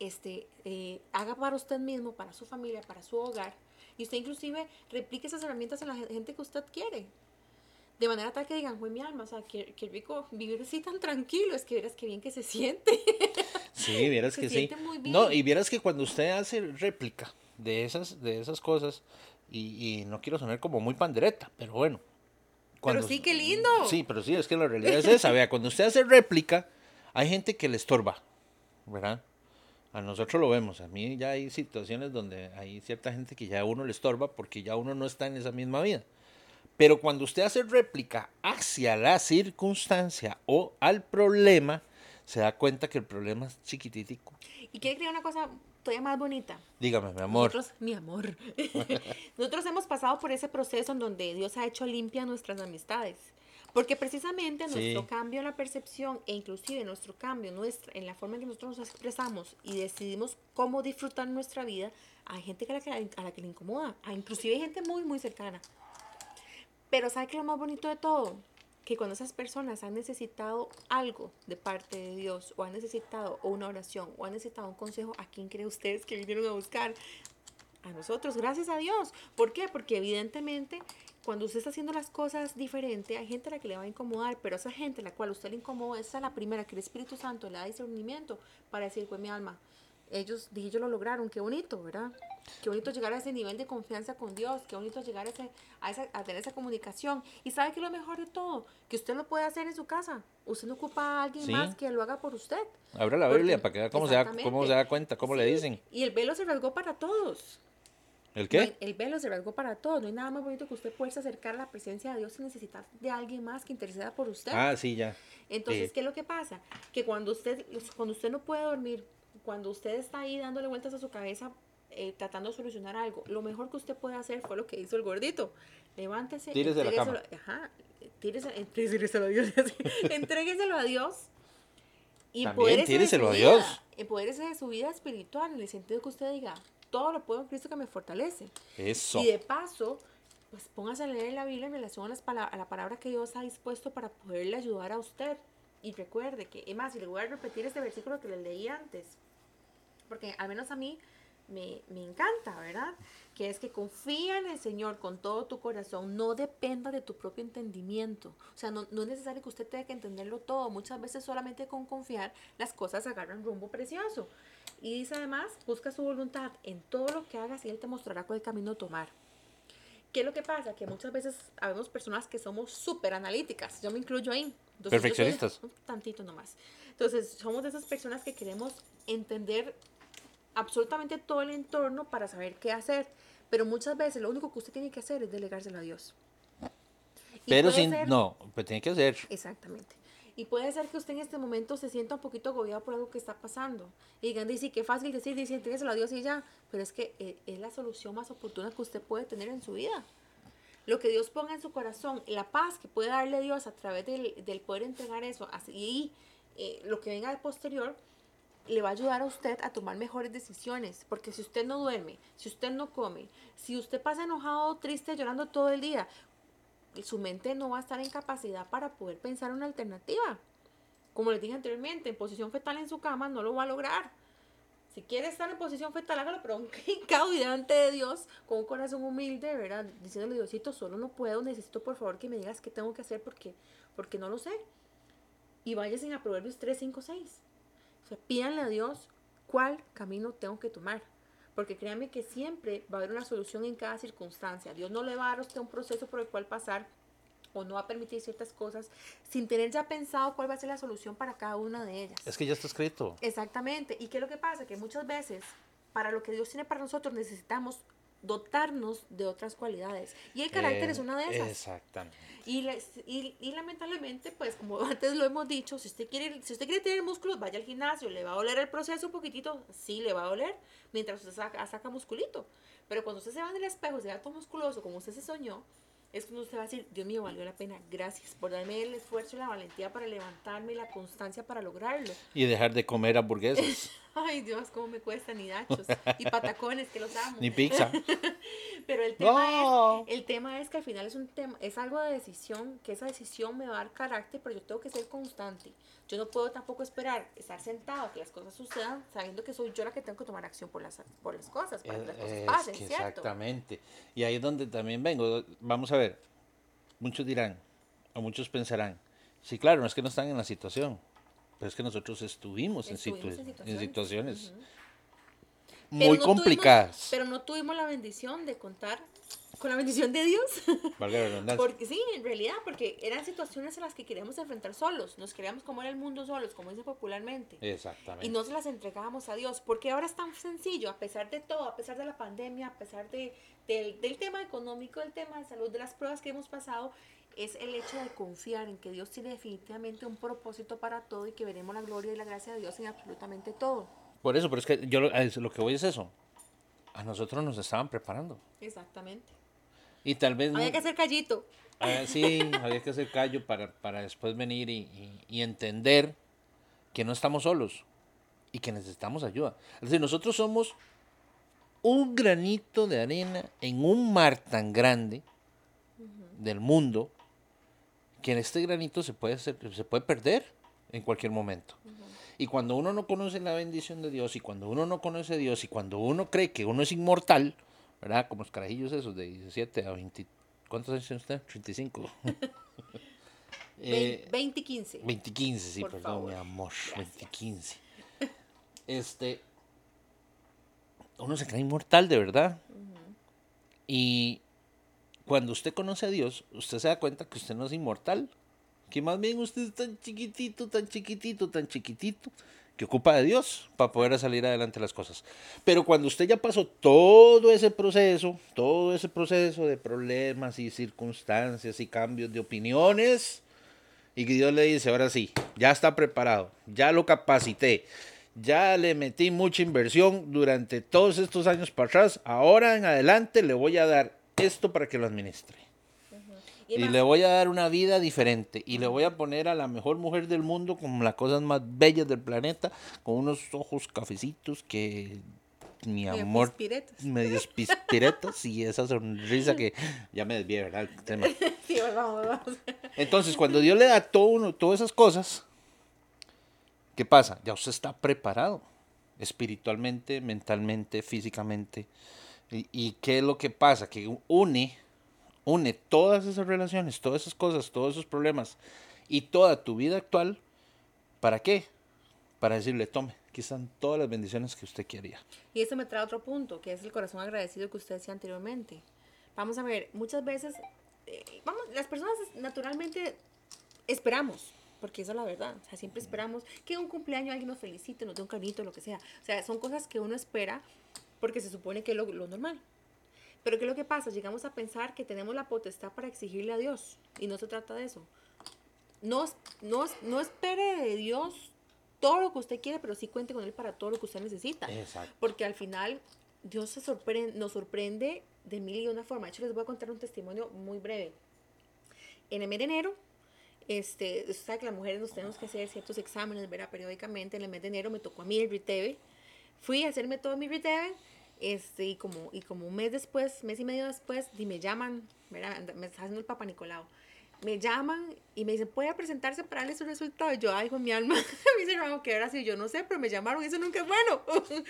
este, eh, haga para usted mismo, para su familia, para su hogar. Y usted inclusive replique esas herramientas en la gente que usted quiere. De manera tal que digan, fue mi alma, o sea, qué, qué rico vivir así tan tranquilo, es que verás qué bien que se siente. Sí, vieras Se que sí. siente muy bien. No, y vieras que cuando usted hace réplica de esas, de esas cosas, y, y no quiero sonar como muy pandereta, pero bueno. cuando- sí, qué lindo. Sí, pero sí, es que la realidad es esa. Vea, cuando usted hace réplica, hay gente que le estorba, ¿verdad? A nosotros lo vemos. A mí ya hay situaciones donde hay cierta gente que ya a uno le estorba porque ya uno no está en esa misma vida. Pero cuando usted hace réplica hacia la circunstancia o al problema, se da cuenta que el problema es chiquititico. Y quiere crear una cosa todavía más bonita. Dígame, mi amor. Nosotros, mi amor. Nosotros hemos pasado por ese proceso en donde Dios ha hecho limpia nuestras amistades. Porque precisamente Sí. nuestro cambio en la percepción e inclusive nuestro cambio nuestra, en la forma en que nosotros nos expresamos y decidimos cómo disfrutar nuestra vida, hay gente que a la que, a la que le incomoda. Hay, inclusive hay gente muy, muy cercana. Pero ¿sabe qué es lo más bonito de todo? que cuando esas personas han necesitado algo de parte de Dios, o han necesitado una oración, o han necesitado un consejo, ¿a quién cree ustedes que vinieron a buscar? A nosotros, gracias a Dios. ¿Por qué? Porque evidentemente cuando usted está haciendo las cosas diferente, hay gente a la que le va a incomodar, pero esa gente a la cual usted le incomoda, esa es la primera que el Espíritu Santo le da discernimiento para decir, pues mi alma, ellos, dije, ellos lo lograron, qué bonito, ¿verdad? Qué bonito llegar a ese nivel de confianza con Dios, qué bonito llegar a, ese, a, esa, a tener esa comunicación. Y sabe que lo mejor de todo, que usted lo puede hacer en su casa. Usted no ocupa a alguien Sí. más que lo haga por usted. Abra la Porque- Biblia para que vea cómo se, da, cómo se da cuenta, cómo le dicen. Y el velo se rasgó para todos. ¿El qué? el velo se rasgó para todos. No hay nada más bonito que usted poderse acercar a la presencia de Dios sin necesitar de alguien más que interceda por usted. Ah, sí, ya. Entonces, sí. ¿qué es lo que pasa? Que cuando usted, cuando usted no puede dormir, cuando usted está ahí dándole vueltas a su cabeza, eh, tratando de solucionar algo, lo mejor que usted puede hacer fue lo que hizo el gordito. Levántese, Tírese la cama. entrégueselo- Ajá, tírese- entrégueselo a Dios. entrégueselo a Dios. Y También tíreselo su a vida, Dios. empodérese de su vida espiritual, en el sentido que usted diga, todo lo puedo en Cristo que me fortalece. Eso. Y de paso, pues póngase a leer la Biblia en relación a, las pala- a la palabra que Dios ha dispuesto para poderle ayudar a usted. Y recuerde que, es más, y le voy a repetir este versículo que le leí antes, porque al menos a mí me, me encanta, ¿verdad? Que es que confía en el Señor con todo tu corazón, no dependa de tu propio entendimiento. O sea, no, no es necesario que usted tenga que entenderlo todo. Muchas veces solamente con confiar las cosas agarran rumbo precioso. Y dice además, busca su voluntad en todo lo que hagas y Él te mostrará cuál camino tomar. ¿Qué es lo que pasa? Que muchas veces habemos personas que somos súper analíticas. Yo me incluyo ahí. Entonces, soy Perfeccionistas. Un tantito nomás. Entonces, somos de esas personas que queremos entender absolutamente todo el entorno para saber qué hacer. Pero muchas veces lo único que usted tiene que hacer es delegárselo a Dios. Y Pero sin. ser- No, pues tiene que hacer. Exactamente. Y puede ser que usted en este momento se sienta un poquito agobiado por algo que está pasando. Y digan, dice, qué fácil decir, dice, entrégreselo a Dios y ya. Pero es que eh, es la solución más oportuna que usted puede tener en su vida. Lo que Dios ponga en su corazón, la paz que puede darle Dios a través del, del poder entregar eso, así, y eh, lo que venga de posterior, le va a ayudar a usted a tomar mejores decisiones. Porque si usted no duerme, si usted no come, si usted pasa enojado, triste, llorando todo el día, su mente no va a estar en capacidad para poder pensar una alternativa. Como les dije anteriormente, en posición fetal en su cama no lo va a lograr. Si quiere estar en posición fetal, hágalo, pero hincado delante de Dios, con un corazón humilde, ¿verdad? Diciéndole, Diosito, solo no puedo, necesito por favor que me digas qué tengo que hacer porque, porque no lo sé. Y váyase a Proverbios 3, 5, 6. Sea, pídanle a Dios cuál camino tengo que tomar. Porque créanme que siempre va a haber una solución en cada circunstancia. Dios no le va a dar a usted un proceso por el cual pasar o no va a permitir ciertas cosas sin tener ya pensado cuál va a ser la solución para cada una de ellas. Es que ya está escrito. Exactamente. ¿Y qué es lo que pasa? Que muchas veces, para lo que Dios tiene para nosotros, necesitamos dotarnos de otras cualidades. Y el carácter Eh, es una de esas. Exactamente. Y, les- y, y lamentablemente, pues como antes lo hemos dicho, si usted quiere, si usted quiere tener músculos, vaya al gimnasio, le va a doler el proceso un poquitito, sí le va a doler, mientras usted saca, saca musculito. Pero cuando usted se va en el espejo, se ve todo musculoso, como usted se soñó, es cuando usted va a decir, Dios mío, valió la pena, gracias por darme el esfuerzo y la valentía para levantarme y la constancia para lograrlo. Y dejar de comer hamburguesas. Ay, Dios, cómo me cuesta ni nachos y patacones, que los amo. ni pizza. Pero el tema, No. es, el tema es que al final es un tema, es algo de decisión, que esa decisión me va a dar carácter, pero yo tengo que ser constante. Yo no puedo tampoco esperar estar sentado a que las cosas sucedan sabiendo que soy yo la que tengo que tomar acción por las, por las cosas, para que las cosas Es pasen, ¿cierto? exactamente. Y ahí es donde también vengo. Vamos a ver. Muchos dirán, o muchos pensarán, sí, claro, no es que no están en la situación, pero es que nosotros estuvimos, en, situ- en en situaciones. situaciones Ujú. muy no complicadas. tuvimos- pero no tuvimos la bendición de contar con la bendición de Dios. Valga la redundancia. Porque sí, en realidad, porque eran situaciones en las que queríamos enfrentar solos, nos queríamos comer el mundo solos, como dice popularmente. Exactamente. Y no se las entregábamos a Dios, porque ahora es tan sencillo, a pesar de todo, a pesar de la pandemia, a pesar de, del, del tema económico, del tema de salud, de las pruebas que hemos pasado, es el hecho de confiar en que Dios tiene definitivamente un propósito para todo y que veremos la gloria y la gracia de Dios en absolutamente todo. Por eso, pero es que yo a lo que voy es eso. A nosotros nos estaban preparando. Exactamente. Y tal vez... Había que hacer callito. Ah, sí, había que hacer callo para, para después venir y, y- y entender que no estamos solos y que necesitamos ayuda. Es decir, nosotros somos un granito de arena en un mar tan grande del mundo que este granito se puede, hacer, se puede perder en cualquier momento. Y cuando uno no conoce la bendición de Dios, y cuando uno no conoce a Dios, y cuando uno cree que uno es inmortal, ¿verdad? Como los carajillos esos de 17 a 20. ¿Cuántos años tiene usted? 35. Eh, 20 y 15. 20 y 15, sí, Por perdón, favor. mi amor. Gracias. 20 y 15. Este. Uno se cree inmortal, de verdad. Y cuando usted conoce a Dios, usted se da cuenta que usted no es inmortal. Que más bien usted es tan chiquitito, tan chiquitito, tan chiquitito, que ocupa de Dios para poder salir adelante las cosas. Pero cuando usted ya pasó todo ese proceso, todo ese proceso de problemas y circunstancias y cambios de opiniones, y que Dios le dice, ahora sí, ya está preparado, ya lo capacité, ya le metí mucha inversión durante todos estos años para atrás, ahora en adelante le voy a dar esto para que lo administre. Y le voy a dar una vida diferente. Y le voy a poner a la mejor mujer del mundo con las cosas más bellas del planeta, con unos ojos cafecitos que mi amor pispiretas. medio pispiretas y esa sonrisa que ya me desvié, ¿verdad? El tema. Sí, vamos, vamos. Entonces, cuando Dios le da todo uno, todas esas cosas, ¿qué pasa? Ya usted está preparado espiritualmente, mentalmente, físicamente. ¿Y, y qué es lo que pasa? Que une, une todas esas relaciones, todas esas cosas, todos esos problemas y toda tu vida actual. ¿Para qué? Para decirle, tome, aquí están todas las bendiciones que usted quería. Y eso me trae otro punto, que es el corazón agradecido que usted decía anteriormente. Vamos a ver, muchas veces, eh, las personas naturalmente esperamos, porque esa es la verdad. Siempre esperamos que en un cumpleaños alguien nos felicite, nos dé un carnito, lo que sea. O sea, son cosas que uno espera porque se supone que es lo normal. Pero ¿qué es lo que pasa? Llegamos a pensar que tenemos la potestad para exigirle a Dios. Y no se trata de eso. No, no, no espere de Dios todo lo que usted quiere, pero sí cuente con Él para todo lo que usted necesita. Exacto. Porque al final Dios se sorprende, nos sorprende de mil y una forma. De hecho, les voy a contar un testimonio muy breve. En el mes de enero, este, usted sabe que las mujeres nos tenemos que hacer ciertos exámenes, ¿verdad? Periódicamente. En el mes de enero me tocó a mí el RITEVE. Fui a hacerme todo mi RITEVE. Este, y como, y como un mes después, mes y medio después, y me llaman, ¿verdad? Me está haciendo el Papa Nicolau. Me llaman y me dicen, ¿puede presentarse para darle su resultado? Y yo, ay, con mi alma. me dice, no, que ahora sí, yo no sé, pero me llamaron y eso nunca es bueno.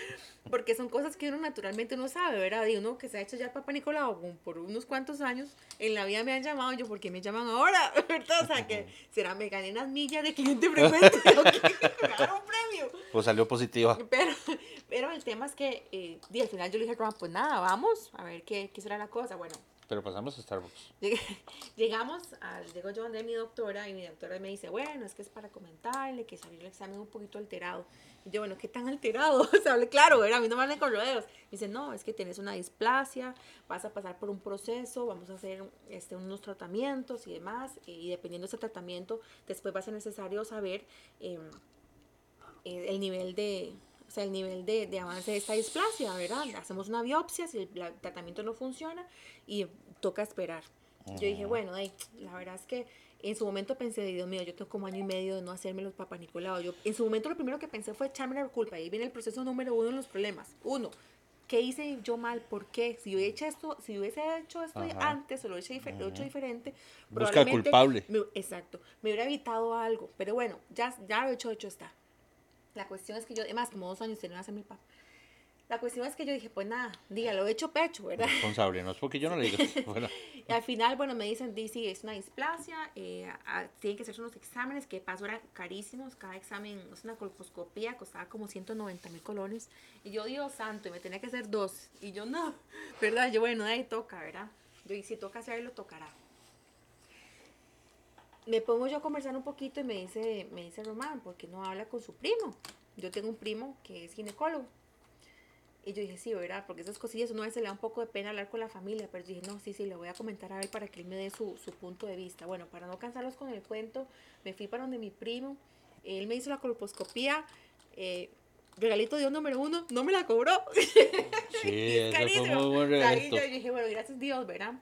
Porque son cosas que uno naturalmente no sabe, ¿verdad? Y uno que se ha hecho ya el Papa Nicolau por unos cuantos años, en la vida me han llamado, yo, ¿por qué me llaman ahora? ¿Verdad? O sea, que será, me gané unas millas de cliente frecuente. Me ganaron un premio. Pues salió positiva. Pero, pero el tema es que, eh, di, al final yo le dije Roma, pues nada, vamos a ver qué, qué será la cosa. Bueno, Pero pasamos a Starbucks. Llegamos, al, llego yo donde mi doctora y mi doctora me dice, bueno, es que es para comentarle que salió el examen un poquito alterado. Y yo, bueno, ¿qué tan alterado? O sea, claro, a mí no me hablan con rodeos. Me dice, no, es que tienes una displasia, vas a pasar por un proceso, vamos a hacer este, unos tratamientos y demás. Y dependiendo de ese tratamiento, después va a ser necesario saber em, eh, el nivel de... O sea, el nivel de, de avance de esta displasia, ¿verdad? Hacemos una biopsia, si el, la- tratamiento no funciona y toca esperar. Yo dije, bueno, ay, la verdad es que en su momento pensé, Dios mío, yo tengo como año y medio de no hacerme los papá Nicolau. Yo, en su momento lo primero que pensé fue echarme la culpa. Ahí viene el proceso número uno de los problemas. Uno, ¿qué hice yo mal? ¿Por qué? Si hubiese hecho esto, si hubiese hecho esto Ajá. antes o lo hubiese difer- hecho diferente, Busca probablemente culpable. me- exacto, me hubiera evitado algo. Pero bueno, ya, ya lo hecho, hecho está. La cuestión es que yo, además, como dos años tenía el papá. La cuestión es que yo dije, pues nada, diga, lo he hecho pecho, ¿verdad? Responsable, no es porque yo no le diga. Bueno, Y al final, bueno, me dicen, dice, es una displasia, eh, a- tienen que hacerse unos exámenes, que de paso eran carísimos, cada examen, es una colposcopía, costaba como 190 mil colones. Y yo, Dios santo, y me tenía que hacer dos. Y yo, no, ¿verdad? Yo, bueno, ahí toca, ¿verdad? Yo, y si toca hacerlo, tocará. Me pongo yo a conversar un poquito y me dice, me dice Román, ¿por qué no habla con su primo? Yo tengo un primo que es ginecólogo. Y yo dije, sí, ¿verdad? Porque esas cosillas uno a veces le da un poco de pena hablar con la familia, pero yo dije, no, sí, sí, le voy a comentar a él para que él me dé su, su punto de vista. Bueno, para no cansarlos con el cuento, me fui para donde mi primo, él me hizo la colposcopía, eh, regalito Dios número uno, no me la cobró. sí, Es eso fue muy buen O sea, ahí regalito. yo dije, bueno, gracias Dios, ¿verdad?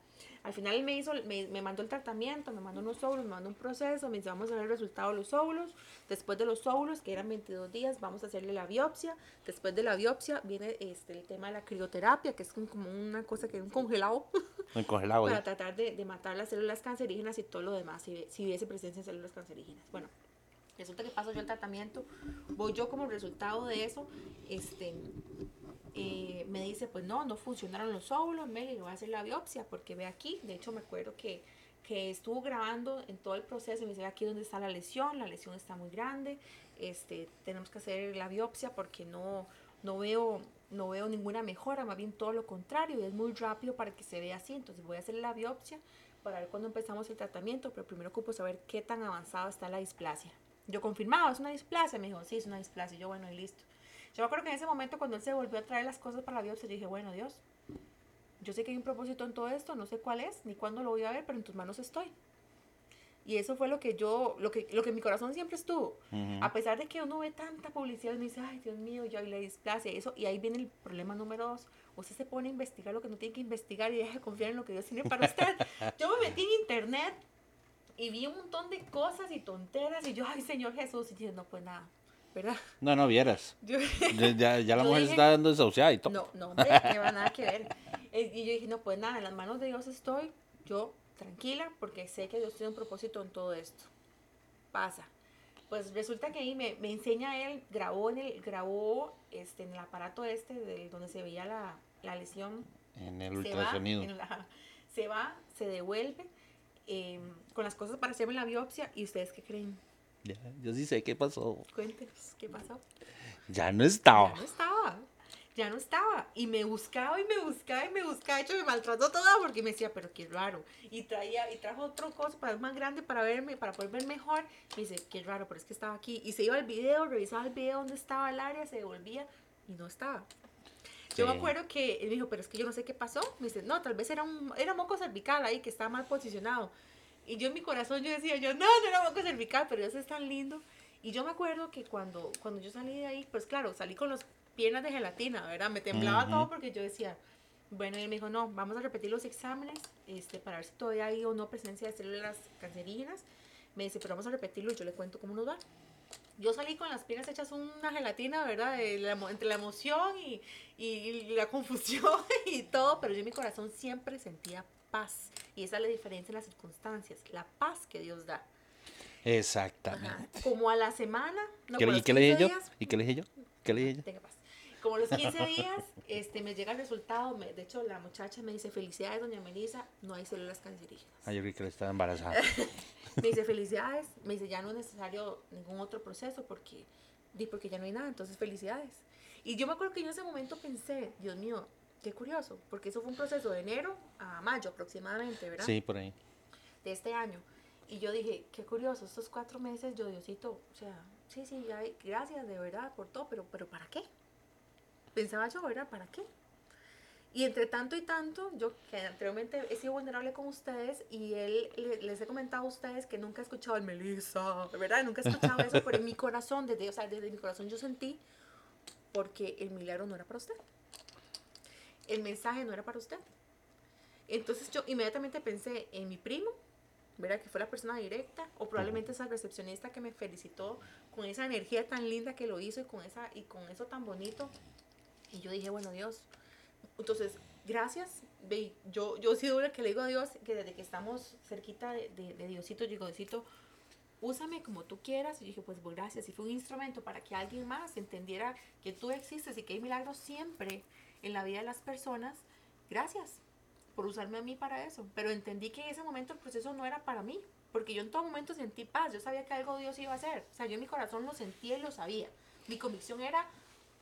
Al final él me hizo, me, me mandó el tratamiento, me mandó unos óvulos, me mandó un proceso, me dice, vamos a ver el resultado de los óvulos. Después de los óvulos, que eran 22 días, vamos a hacerle la biopsia. Después de la biopsia viene este, el tema de la crioterapia, que es como- una cosa que es un congelado El congelado. para tratar de, de matar las células cancerígenas y todo lo demás, si, si hubiese presencia de células cancerígenas. Bueno, resulta que paso yo el tratamiento, voy yo como resultado de eso, este, me dice, pues no, no funcionaron los óvulos, Meli, le voy a hacer la biopsia, porque ve aquí, de hecho me acuerdo que, que estuvo grabando en todo el proceso y me dice, aquí donde está la lesión, la lesión está muy grande, este, tenemos que hacer la biopsia porque no, no veo no veo ninguna mejora, más bien todo lo contrario, y es muy rápido para que se vea así, entonces voy a hacer la biopsia para ver cuándo empezamos el tratamiento, pero primero ocupo saber qué tan avanzada está la displasia. Yo confirmaba, es una displasia, me dijo, sí, es una displasia, yo bueno, y listo. Yo me acuerdo que en ese momento cuando él se volvió a traer las cosas para la biopsia, yo dije, bueno, Dios, yo sé que hay un propósito en todo esto, no sé cuál es, ni cuándo lo voy a ver, pero en tus manos estoy. Y eso fue lo que yo, lo que, lo que mi corazón siempre estuvo. Ujú. A pesar de que uno ve tanta publicidad, uno dice, ay, Dios mío, yo ahí la displasia, eso, y ahí viene el problema número dos. Usted se pone a investigar lo que no tiene que investigar y deja de confiar en lo que Dios tiene para usted. yo me metí en internet y vi un montón de cosas y tonteras, y yo, ay, Señor Jesús, y dije, no, pues nada, No, no vieras. Yo, Ya, ya, ya la mujer dije- está dando desahuciada y todo. no, no, hombre, que va nada que ver. Y yo dije, no, pues nada, en las manos de Dios estoy, yo tranquila, porque sé que Dios tiene un propósito en todo esto. Pasa. Pues resulta que ahí me, me enseña él, grabó en el, grabó este, en el aparato este, de, donde se veía la, la lesión En el se va, ultrasonido. en la- se va, se devuelve eh, con las cosas para hacerme la biopsia. ¿Y ustedes qué creen? Ya, yo sí sé qué pasó. Cuéntenos, ¿qué pasó? Ya no estaba. Ya no estaba. Ya no estaba. Y me buscaba y me buscaba y me buscaba. De hecho, me maltrató toda porque me decía, pero qué raro. Y traía, y trajo otro cosa para más grande para verme, para poder ver mejor. Me dice, qué raro, pero es que estaba aquí. Y se iba al video, revisaba el video donde estaba el área, se devolvía y no estaba. Yo me acuerdo que él me dijo, pero es que yo no sé qué pasó. Me dice, no, tal vez era un era moco cervical ahí que estaba mal posicionado. Y yo en mi corazón yo decía, yo no, no era moco cervical, pero eso es tan lindo. Y yo me acuerdo que cuando, cuando yo salí de ahí, pues claro, salí con las piernas de gelatina, ¿verdad? Me temblaba todo porque yo decía, bueno, y él me dijo, no, vamos a repetir los exámenes este, para ver si todavía hay o no presencia de células cancerígenas. Me dice, pero vamos a repetirlo y yo le cuento cómo nos va. Yo salí con las piernas hechas una gelatina, ¿verdad? De la entre la emoción y, y la confusión y todo, pero yo en mi corazón siempre sentía paz. Y esa es la diferencia en las circunstancias, la paz que Dios da. Ajá. Exactamente. Como a la semana, no, ¿Qué- ¿Y qué le dije 15 yo? ¿Y qué le dije yo? ¿Qué le dije yo? tenga paz. Como a los 15 días, este, me llega el resultado. me- de hecho, la muchacha me dice, felicidades, doña Melissa, no hay células cancerígenas. Ah, yo creí que le estaba embarazada. Me dice, felicidades. Me dice, ya no es necesario ningún otro proceso porque, di, porque ya no hay nada. Entonces, felicidades. Y yo me acuerdo que yo en ese momento pensé, Dios mío, qué curioso, porque eso fue un proceso de enero a mayo aproximadamente, ¿verdad? Sí, por ahí. de este año. Y yo dije, qué curioso, estos cuatro meses, yo, Diosito, o sea, sí, sí, ya, gracias de verdad por todo, pero, pero ¿para qué? Pensaba yo, ¿verdad? ¿Para qué? Y entre tanto y tanto, yo que anteriormente he sido vulnerable con ustedes y él le- les he comentado a ustedes que nunca he escuchado el Melissa, ¿verdad? Nunca he escuchado eso, pero en mi corazón, desde, o sea, desde mi corazón yo sentí porque el milagro no era para usted. El mensaje no era para usted. Entonces yo inmediatamente pensé en mi primo, ¿verdad? Que fue la persona directa, o probablemente esa recepcionista que me felicitó con esa energía tan linda que lo hizo y con, esa, y con eso tan bonito. Y yo dije, bueno, Dios. Entonces, gracias. Yo, yo sido la que le digo a Dios que desde que estamos cerquita de, de, de Diosito, yo digo, Diosito, úsame como tú quieras. Y dije, pues, pues, gracias. Y fue un instrumento para que alguien más entendiera que tú existes y que hay milagros siempre en la vida de las personas. Gracias por usarme a mí para eso. Pero entendí que en ese momento el proceso no era para mí. Porque yo en todo momento sentí paz. Yo sabía que algo Dios iba a hacer. O sea, yo en mi corazón lo sentía y lo sabía. Mi convicción era,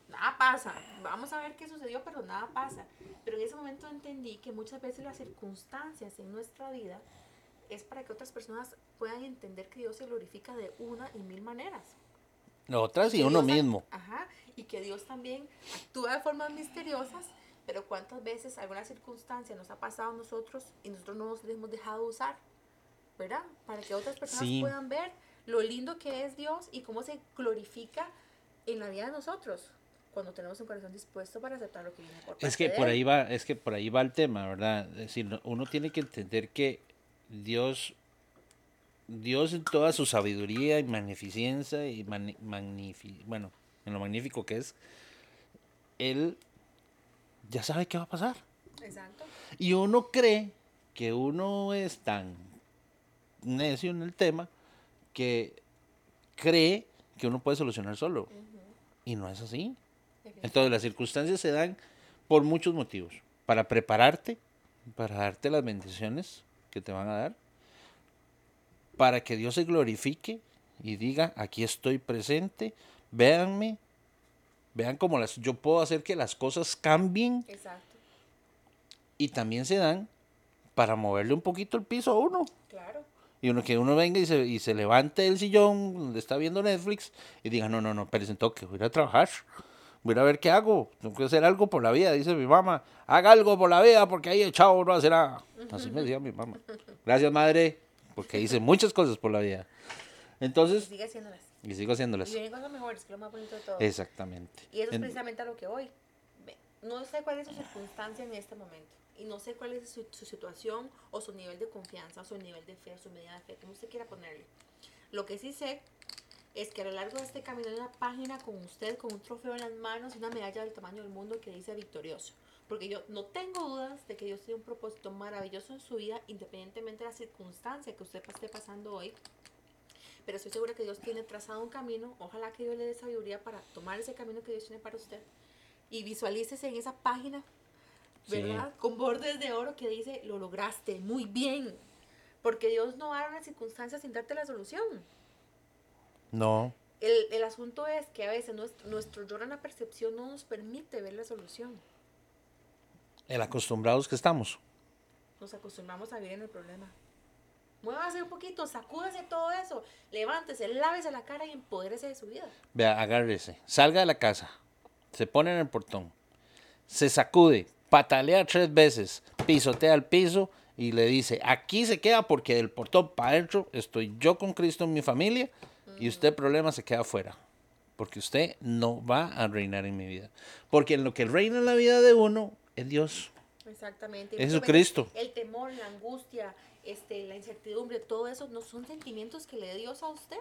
nada pasa. Vamos a ver qué sucedió, pero nada pasa. Pero en ese momento entendí que muchas veces las circunstancias en nuestra vida es para que otras personas puedan entender que Dios se glorifica de una y mil maneras. Otras y que uno Dios mismo. Ajá, y que Dios también actúa de formas misteriosas, pero cuántas veces alguna circunstancia nos ha pasado a nosotros y nosotros no nos hemos dejado usar, ¿verdad? Para que otras personas Sí. puedan ver lo lindo que es Dios y cómo se glorifica en la vida de nosotros. Cuando tenemos un corazón dispuesto para aceptar lo que viene por Es que de por Él. ahí va, es que por ahí va el tema, ¿verdad? Es decir, no- uno tiene que entender que Dios, Dios en toda su sabiduría y magnificencia y mani- magnifi- bueno, en lo magnífico que es, él ya sabe qué va a pasar. Exacto. Y uno cree que uno es tan necio en el tema que cree que uno puede solucionar solo. Y no es así. Entonces las circunstancias se dan por muchos motivos. Para prepararte, para darte las bendiciones que te van a dar, para que Dios se glorifique y diga, aquí estoy presente, véanme, vean cómo las, yo puedo hacer que las cosas cambien Exacto. y también se dan para moverle un poquito el piso a uno. Claro. Y uno que uno venga y se, y se levante del sillón donde está viendo Netflix y diga, no, no, no, espérese un toque, voy a ir a trabajar. Voy a ver qué hago. Tengo que hacer algo por la vida, dice mi mamá. Haga algo por la vida porque ahí el chavo no hace nada. Así me decía mi mamá. Gracias, madre, porque hice muchas cosas por la vida. Y Entonces, sigue haciéndolas. y sigo haciéndolas. Y vienen cosas mejores, que es lo más bonito de todo. Exactamente. Y eso es En- precisamente a lo que voy. No sé cuál es su circunstancia en este momento. Y no sé cuál es su, su situación o su nivel de confianza, o su nivel de fe, o su medida de fe, como usted quiera ponerle. Lo que sí sé es que a lo largo de este camino hay una página con usted, con un trofeo en las manos y una medalla del tamaño del mundo que dice victorioso. Porque yo no tengo dudas de que Dios tiene un propósito maravilloso en su vida, independientemente de la circunstancia que usted esté pasando hoy. Pero estoy segura que Dios tiene trazado un camino. Ojalá que Dios le dé sabiduría para tomar ese camino que Dios tiene para usted. Y visualícese en esa página, Sí. ¿verdad? Con bordes de oro que dice, lo lograste, muy bien. Porque Dios no va a dar una circunstancia sin darte la solución. No, El, el asunto es que a veces nuestro, nuestro lloro en la percepción no nos permite ver la solución. el acostumbrados que estamos. Nos acostumbramos a vivir en el problema. Muévase un poquito, sacúdese todo eso, levántese, lávese la cara y empodérese de su vida. Vea, agárrese, salga de la casa, se pone en el portón, se sacude, patalea tres veces, pisotea el piso y le dice, aquí se queda porque del portón para adentro estoy yo con Cristo en mi familia y usted problema se queda afuera. Porque usted no va a reinar en mi vida. Porque en lo que reina en la vida de uno es Dios. Exactamente. Jesucristo. El temor, la angustia, este, la incertidumbre, todo eso no son sentimientos que le dé Dios a usted.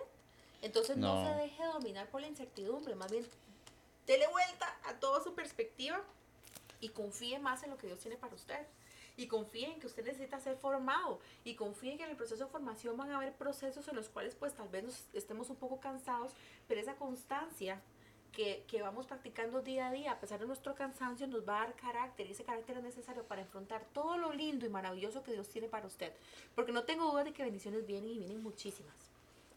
Entonces no, No. se deje dominar por la incertidumbre, más bien dele vuelta a toda su perspectiva y confíe más en lo que Dios tiene para usted. Y confíe en que usted necesita ser formado. Y confíe en que en el proceso de formación van a haber procesos en los cuales pues tal vez nos estemos un poco cansados, pero esa constancia que, que vamos practicando día a día, a pesar de nuestro cansancio, nos va a dar carácter. Y ese carácter es necesario para enfrentar todo lo lindo y maravilloso que Dios tiene para usted. Porque no tengo duda de que bendiciones vienen y vienen muchísimas.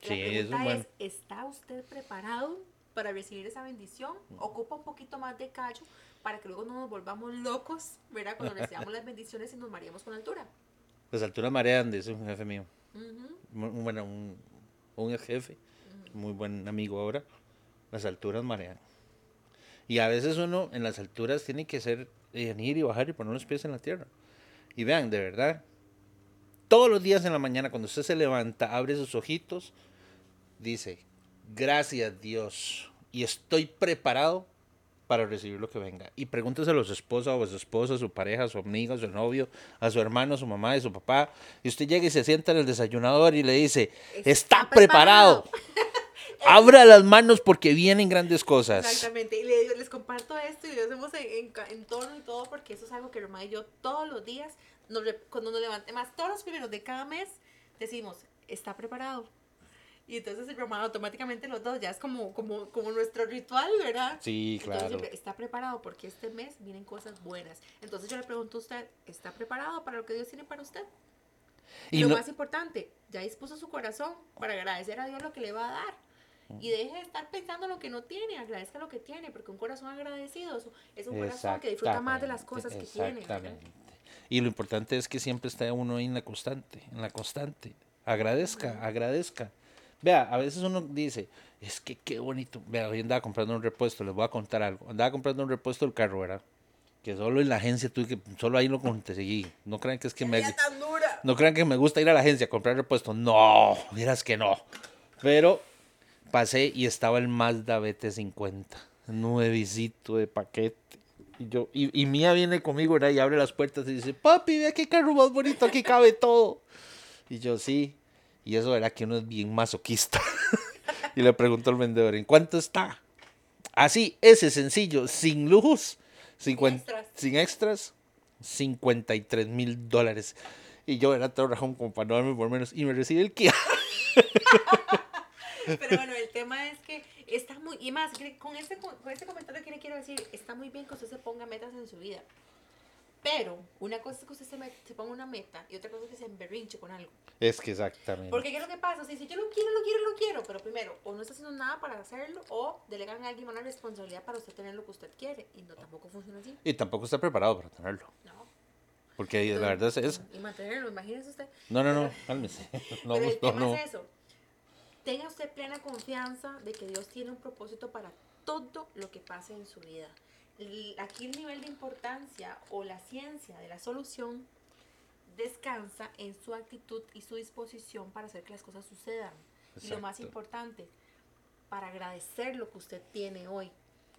La Sí, eso es pregunta bueno. es, ¿está usted preparado para recibir esa bendición? Ocupa un poquito más de callo para que luego no nos volvamos locos, ¿verdad? Cuando recibamos las bendiciones y nos mareemos con altura. Las alturas marean, dice un jefe mío. Bueno, un, jefe, muy buen amigo ahora. Las alturas marean. Y a veces uno en las alturas tiene que ser, eh, ir y bajar y poner los pies en la tierra. Y vean, de verdad, todos los días en la mañana, cuando usted se levanta, abre sus ojitos, dice, gracias Dios, y estoy preparado para recibir lo que venga. Y pregúntese a su esposa o a su esposa, a su pareja, a su amigo, a su novio, a su hermano, a su mamá, a su papá. Y usted llega y se sienta en el desayunador y le dice, está, Está preparado. preparado". Abra las manos porque vienen grandes cosas. Exactamente. Y le digo, les comparto esto y lo hacemos en, en, tono y todo porque eso es algo que Román y yo todos los días, nos, cuando nos levantemos, más todos los primeros de cada mes, decimos, está preparado. Y entonces el Román automáticamente los dos, ya es como, como, como nuestro ritual, ¿verdad? Sí, Entonces, claro. siempre, está preparado porque este mes vienen cosas buenas. Entonces yo le pregunto a usted, ¿está preparado para lo que Dios tiene para usted? Y lo no- más importante, ya dispuso su corazón para agradecer a Dios lo que le va a dar. Y deje de estar pensando en lo que no tiene, agradezca lo que tiene, porque un corazón agradecido es- un corazón que disfruta más de las cosas que tiene. Exactamente. Y lo importante es que siempre esté uno ahí en la constante, en la constante. Agradezca, agradezca. Vea, a veces uno dice, es que qué bonito. Vea, hoy andaba comprando un repuesto, les voy a contar algo. Andaba comprando un repuesto del carro, ¿verdad? Que solo en la agencia tuve que, solo ahí lo conseguí. No crean que es que me... Tan dura. No crean que me gusta ir a la agencia a comprar repuestos. No, miras que no. Pero pasé y estaba el Mazda BT50. nuevecito de paquete. Y yo, y, y Mía viene conmigo, ¿verdad? Y abre las puertas y dice, papi, vea qué carro más bonito, aquí cabe todo. Y yo, sí. Y eso era que uno es bien masoquista. y le pregunto al vendedor, ¿en cuánto está? Así, ese sencillo, sin lujos, cincuen- extras. sin extras, 53 mil dólares. Y yo era todo rajón como para no darme por menos. Y me recibe el Kia. Pero bueno, el tema es que está muy. Y más, con este, con este comentario que le quiero decir, está muy bien que usted se ponga metas en su vida. Pero una cosa es que usted se, met- se ponga una meta y otra cosa es que se emberrinche con algo. Es que exactamente. Porque ¿qué es lo que pasa? O sea, si yo lo quiero, lo quiero, lo quiero, pero primero, o no está haciendo nada para hacerlo, o delegan a alguien una responsabilidad para usted tener lo que usted quiere. Y no, tampoco funciona así. Y tampoco está preparado para tenerlo. No. Porque la verdad es esa. Y mantenerlo, imagínese usted. No, no, no, cálmese. No, Pero el no, tema no. es eso. Tenga usted plena confianza de que Dios tiene un propósito para todo lo que pase en su vida. El- Aquí el nivel de importancia o la ciencia de la solución descansa en su actitud y su disposición para hacer que las cosas sucedan. Y lo más Exacto. importante, para agradecer lo que usted tiene hoy.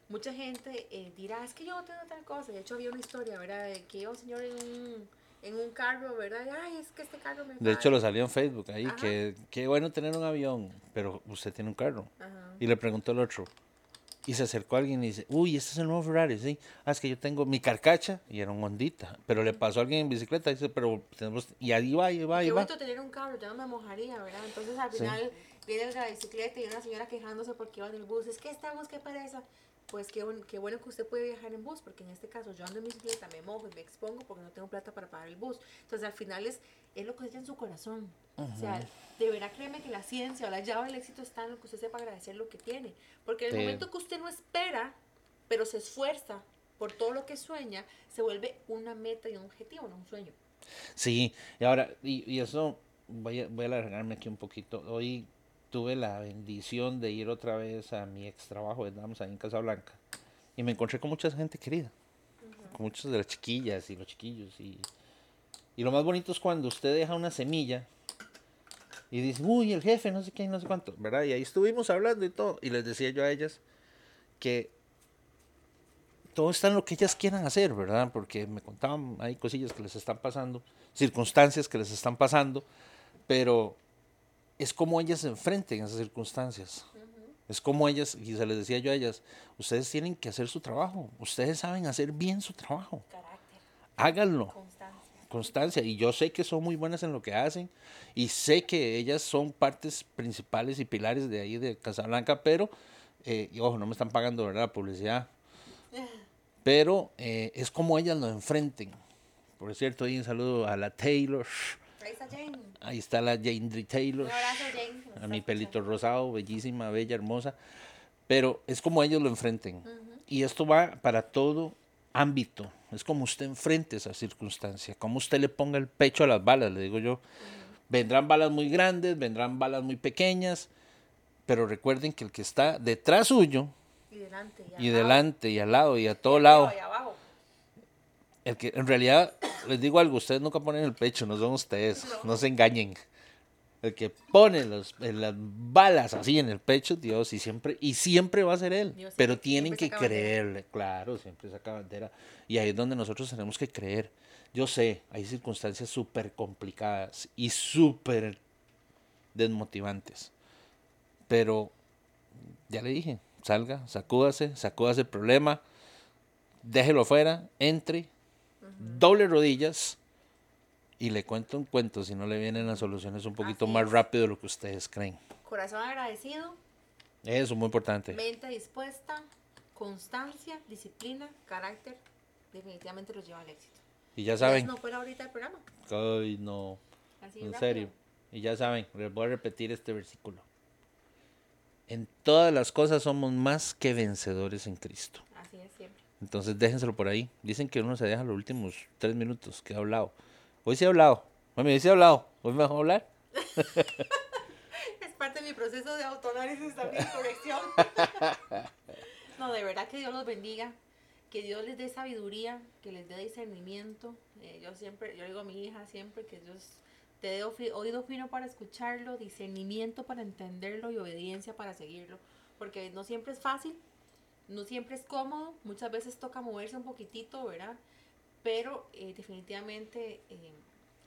Mucha gente eh, dirá, es que yo no tengo tal cosa. De hecho, había una historia, ¿verdad? De que un señor en un, en un carro, ¿verdad? Ay, es que este carro me De hecho, falla". lo salió en Facebook ahí, Ajá. que qué bueno tener un avión, pero usted tiene un carro. Ajá. Y le preguntó al otro. Y se acercó alguien y dice, uy, este es el nuevo Ferrari, sí. Ah, es que yo tengo mi carcacha y era un Hondita. Pero le pasó a alguien en bicicleta y dice, pero tenemos... Y ahí va, ahí va, Qué va. bonito tener un carro, yo no me mojaría, ¿verdad? Entonces al Sí. final viene el de la bicicleta y una señora quejándose porque iba en el bus. Es que esta bus, qué pereza. Pues qué, qué bueno que usted puede viajar en bus, porque en este caso yo ando en bicicleta, me mojo y me expongo porque no tengo plata para pagar el bus. Entonces al final es, es lo que está en su corazón. O sea, de verdad créeme que la ciencia o la llave del éxito está en lo que usted sepa agradecer lo que tiene. Porque en el Sí. momento que usted no espera, pero se esfuerza por todo lo que sueña, se vuelve una meta y un objetivo, no un sueño. Sí, y ahora, y, y eso, voy a, voy a alargarme aquí un poquito. Hoy tuve la bendición de ir otra vez a mi ex trabajo, estábamos ahí en Casablanca, y me encontré con mucha gente querida, con muchas de las chiquillas y los chiquillos. Y, y lo más bonito es cuando usted deja una semilla y dice, uy, el jefe, no sé qué, no sé cuánto, ¿verdad? Y ahí estuvimos hablando y todo, y les decía yo a ellas que todo está en lo que ellas quieran hacer, ¿verdad? Porque me contaban, hay cosillas que les están pasando, circunstancias que les están pasando, pero es como ellas se enfrenten a esas circunstancias. Es como ellas, y se les decía yo a ellas, ustedes tienen que hacer su trabajo, ustedes saben hacer bien su trabajo, Carácter, háganlo, constancia. constancia, y yo sé que son muy buenas en lo que hacen, y sé que ellas son partes principales y pilares de ahí de Casablanca, pero, eh, y ojo, no me están pagando, ¿verdad? La publicidad, pero eh, es como ellas lo enfrenten. Por cierto, ahí un saludo a la Taylor. Ahí está Jane. Ahí está la Jane Taylor. Un abrazo, Jane. que nos A mi pelito rosado, bellísima, bella, hermosa. Pero es como ellos lo enfrenten. Y esto va para todo ámbito. Es como usted enfrente esa circunstancia. Como usted le ponga el pecho a las balas, le digo yo. Vendrán balas muy grandes, vendrán balas muy pequeñas. Pero recuerden que el que está detrás suyo, Y delante. y delante, y al lado, y a y todo arriba, lado, Y abajo. El que en realidad, les digo algo, ustedes nunca ponen el pecho, no son ustedes, no, se engañen. El que pone los, eh, las balas así en el pecho, Dios, y siempre, y siempre va a ser él. Dios pero tienen que bandera. creerle, claro, siempre saca bandera. Y ahí es donde nosotros tenemos que creer. Yo sé, hay circunstancias súper complicadas y súper desmotivantes. Pero ya le dije, salga, sacúdase, sacúdase el problema, déjelo afuera, entre, doble rodillas y le cuento un cuento si no le vienen las soluciones un poquito Así más es. rápido de lo que ustedes creen. Corazón agradecido, Eso es muy importante. mente dispuesta, constancia, disciplina, carácter. Definitivamente los lleva al éxito. Y ya Entonces, saben, no fuera ahorita el programa. ay no, Así en rápido. serio. Y ya saben, les voy a repetir este versículo. En todas las cosas somos más que vencedores en Cristo. Así es siempre. Entonces déjenselo por ahí. Dicen que uno se deja los últimos tres minutos que ha hablado. Hoy sí he hablado. Mami, hoy sí he hablado. Hoy me dejó hablar. Es parte de mi proceso de autoanálisis también, corrección. no, de verdad que Dios los bendiga, que Dios les dé sabiduría, que les dé discernimiento. Eh, yo siempre, yo digo a mi hija siempre que Dios te dé oído fino para escucharlo, discernimiento para entenderlo y obediencia para seguirlo. Porque no siempre es fácil, No siempre es cómodo, muchas veces toca moverse un poquitito, ¿verdad? Pero eh, definitivamente eh,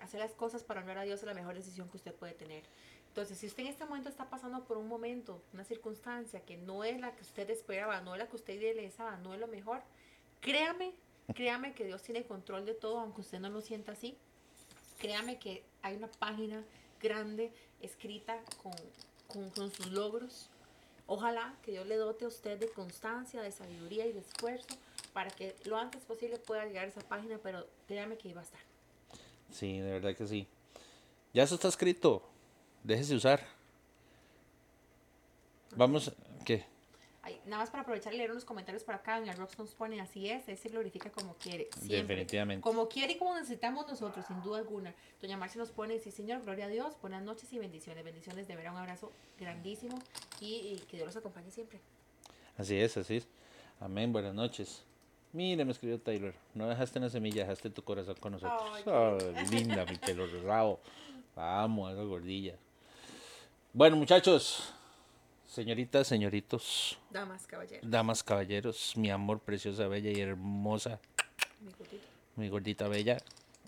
hacer las cosas para honrar a Dios es la mejor decisión que usted puede tener. Entonces, si usted en este momento está pasando por un momento, una circunstancia que no es la que usted esperaba, no es la que usted idealizaba, no es lo mejor, créame, créame que Dios tiene control de todo, aunque usted no lo sienta así. Créame que hay una página grande escrita con, con, con sus logros. Ojalá que Dios le dote a usted de constancia, de sabiduría y de esfuerzo para que lo antes posible pueda llegar a esa página, pero créame que iba a estar. Sí, de verdad que sí. Ya eso está escrito. Déjese usar. Vamos, ¿qué? Nada más para aprovechar y leer unos comentarios por acá. En el Rox nos pone así es, él se glorifica como quiere. Siempre. Definitivamente. Como quiere y como necesitamos nosotros, sin duda alguna. Doña Marcia nos pone, sí señor, gloria a Dios, buenas noches y bendiciones. Bendiciones, de verdad, un abrazo grandísimo y, y que Dios los acompañe siempre. Así es, así es. Amén, buenas noches. Mire, me escribió Taylor. No dejaste una semilla, dejaste tu corazón con nosotros. Linda, mi pelo rosado. Vamos, esa gordilla. Bueno, muchachos, señoritas, señoritos, Damas, caballeros. damas, caballeros, mi amor preciosa, bella y hermosa, mi gordito. mi gordita bella.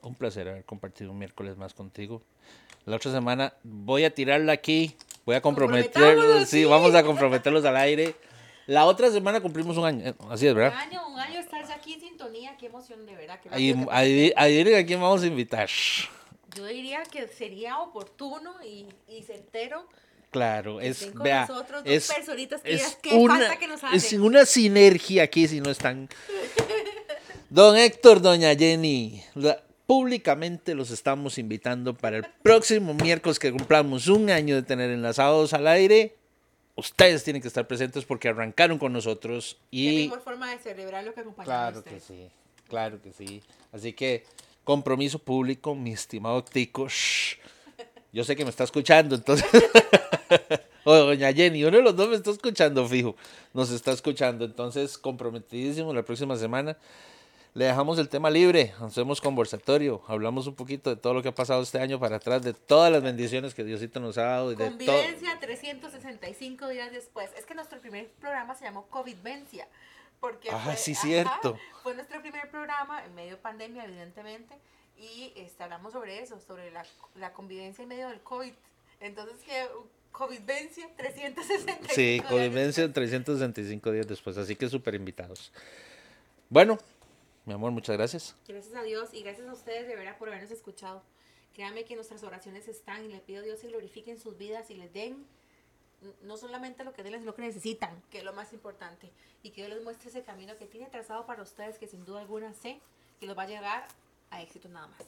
Un placer haber compartido un miércoles más contigo. La otra semana voy a tirarla aquí. Voy a comprometerlos. Sí, sí. vamos a comprometerlos al aire. La otra semana cumplimos un año. eh, Así es, Un ¿verdad? año, un año estar aquí en sintonía, qué emoción de verdad. Ahí, a quién vamos a invitar. Yo diría que sería oportuno y, y certero Claro, que es, vea, nosotros dos es, personitas que es qué una, falta que nos es una sinergia aquí si no están. Don Héctor, doña Jenny, la- públicamente los estamos invitando para el próximo miércoles que cumplamos un año de tener enlazados al aire. Ustedes tienen que estar presentes porque arrancaron con nosotros Qué y mejor forma de celebrar lo que acompaña Claro usted. que sí, claro que sí. Así que, compromiso público, mi estimado Tico. shh. Yo sé que me está escuchando, entonces. o doña Jenny, uno de los dos me está escuchando, fijo. Nos está escuchando, entonces, comprometidísimo la próxima semana. Le dejamos el tema libre, hacemos conversatorio, hablamos un poquito de todo lo que ha pasado este año para atrás, de todas las bendiciones que Diosito nos ha dado y de. Convivencia 365 días después. Es que nuestro primer programa se llamó COVIDvencia. Porque Ah, fue, sí, ajá, cierto. fue nuestro primer programa en medio de pandemia, evidentemente. Y este, hablamos sobre eso, sobre la, la convivencia en medio del COVID. Entonces, que COVIDvencia 365 Sí, días convivencia 365 días después, así que súper invitados. Bueno, mi amor, muchas gracias. Gracias a Dios y gracias a ustedes de verdad por habernos escuchado. Créanme que nuestras oraciones están y le pido a Dios que glorifiquen sus vidas y les den no solamente lo que den, sino lo que necesitan, que es lo más importante. Y que Dios les muestre ese camino que tiene trazado para ustedes, que sin duda alguna sé que los va a llegar a éxito nada más.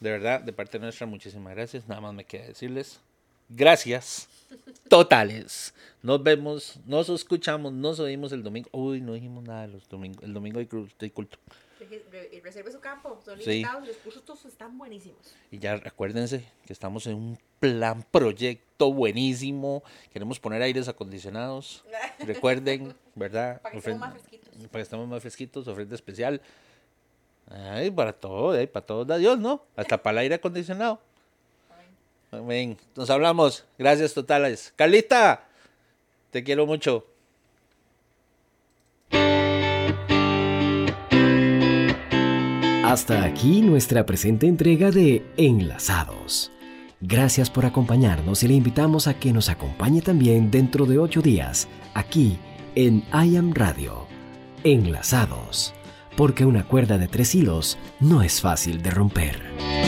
De verdad, de parte nuestra, muchísimas gracias. Nada más me queda decirles gracias totales. Nos vemos, nos escuchamos, nos oímos el domingo. Uy, no dijimos nada los domingos. El domingo hay culto. Reserve su campo, son Sí. limitados, los cursos están buenísimos. Y ya acuérdense que estamos en un plan, proyecto buenísimo. Queremos poner aires acondicionados. Recuerden, ¿verdad? Para que estemos más fresquitos. Para que estemos más fresquitos, ofrenda especial. Ay, para todo, eh, para todos da Dios, ¿no? Hasta para el aire acondicionado. Amén. Nos hablamos. Gracias totales. Carlita, te quiero mucho. Hasta aquí nuestra presente entrega de Enlazados. Gracias por acompañarnos y le invitamos a que nos acompañe también dentro de ocho días, aquí en I Am Radio. Enlazados, porque una cuerda de tres hilos no es fácil de romper.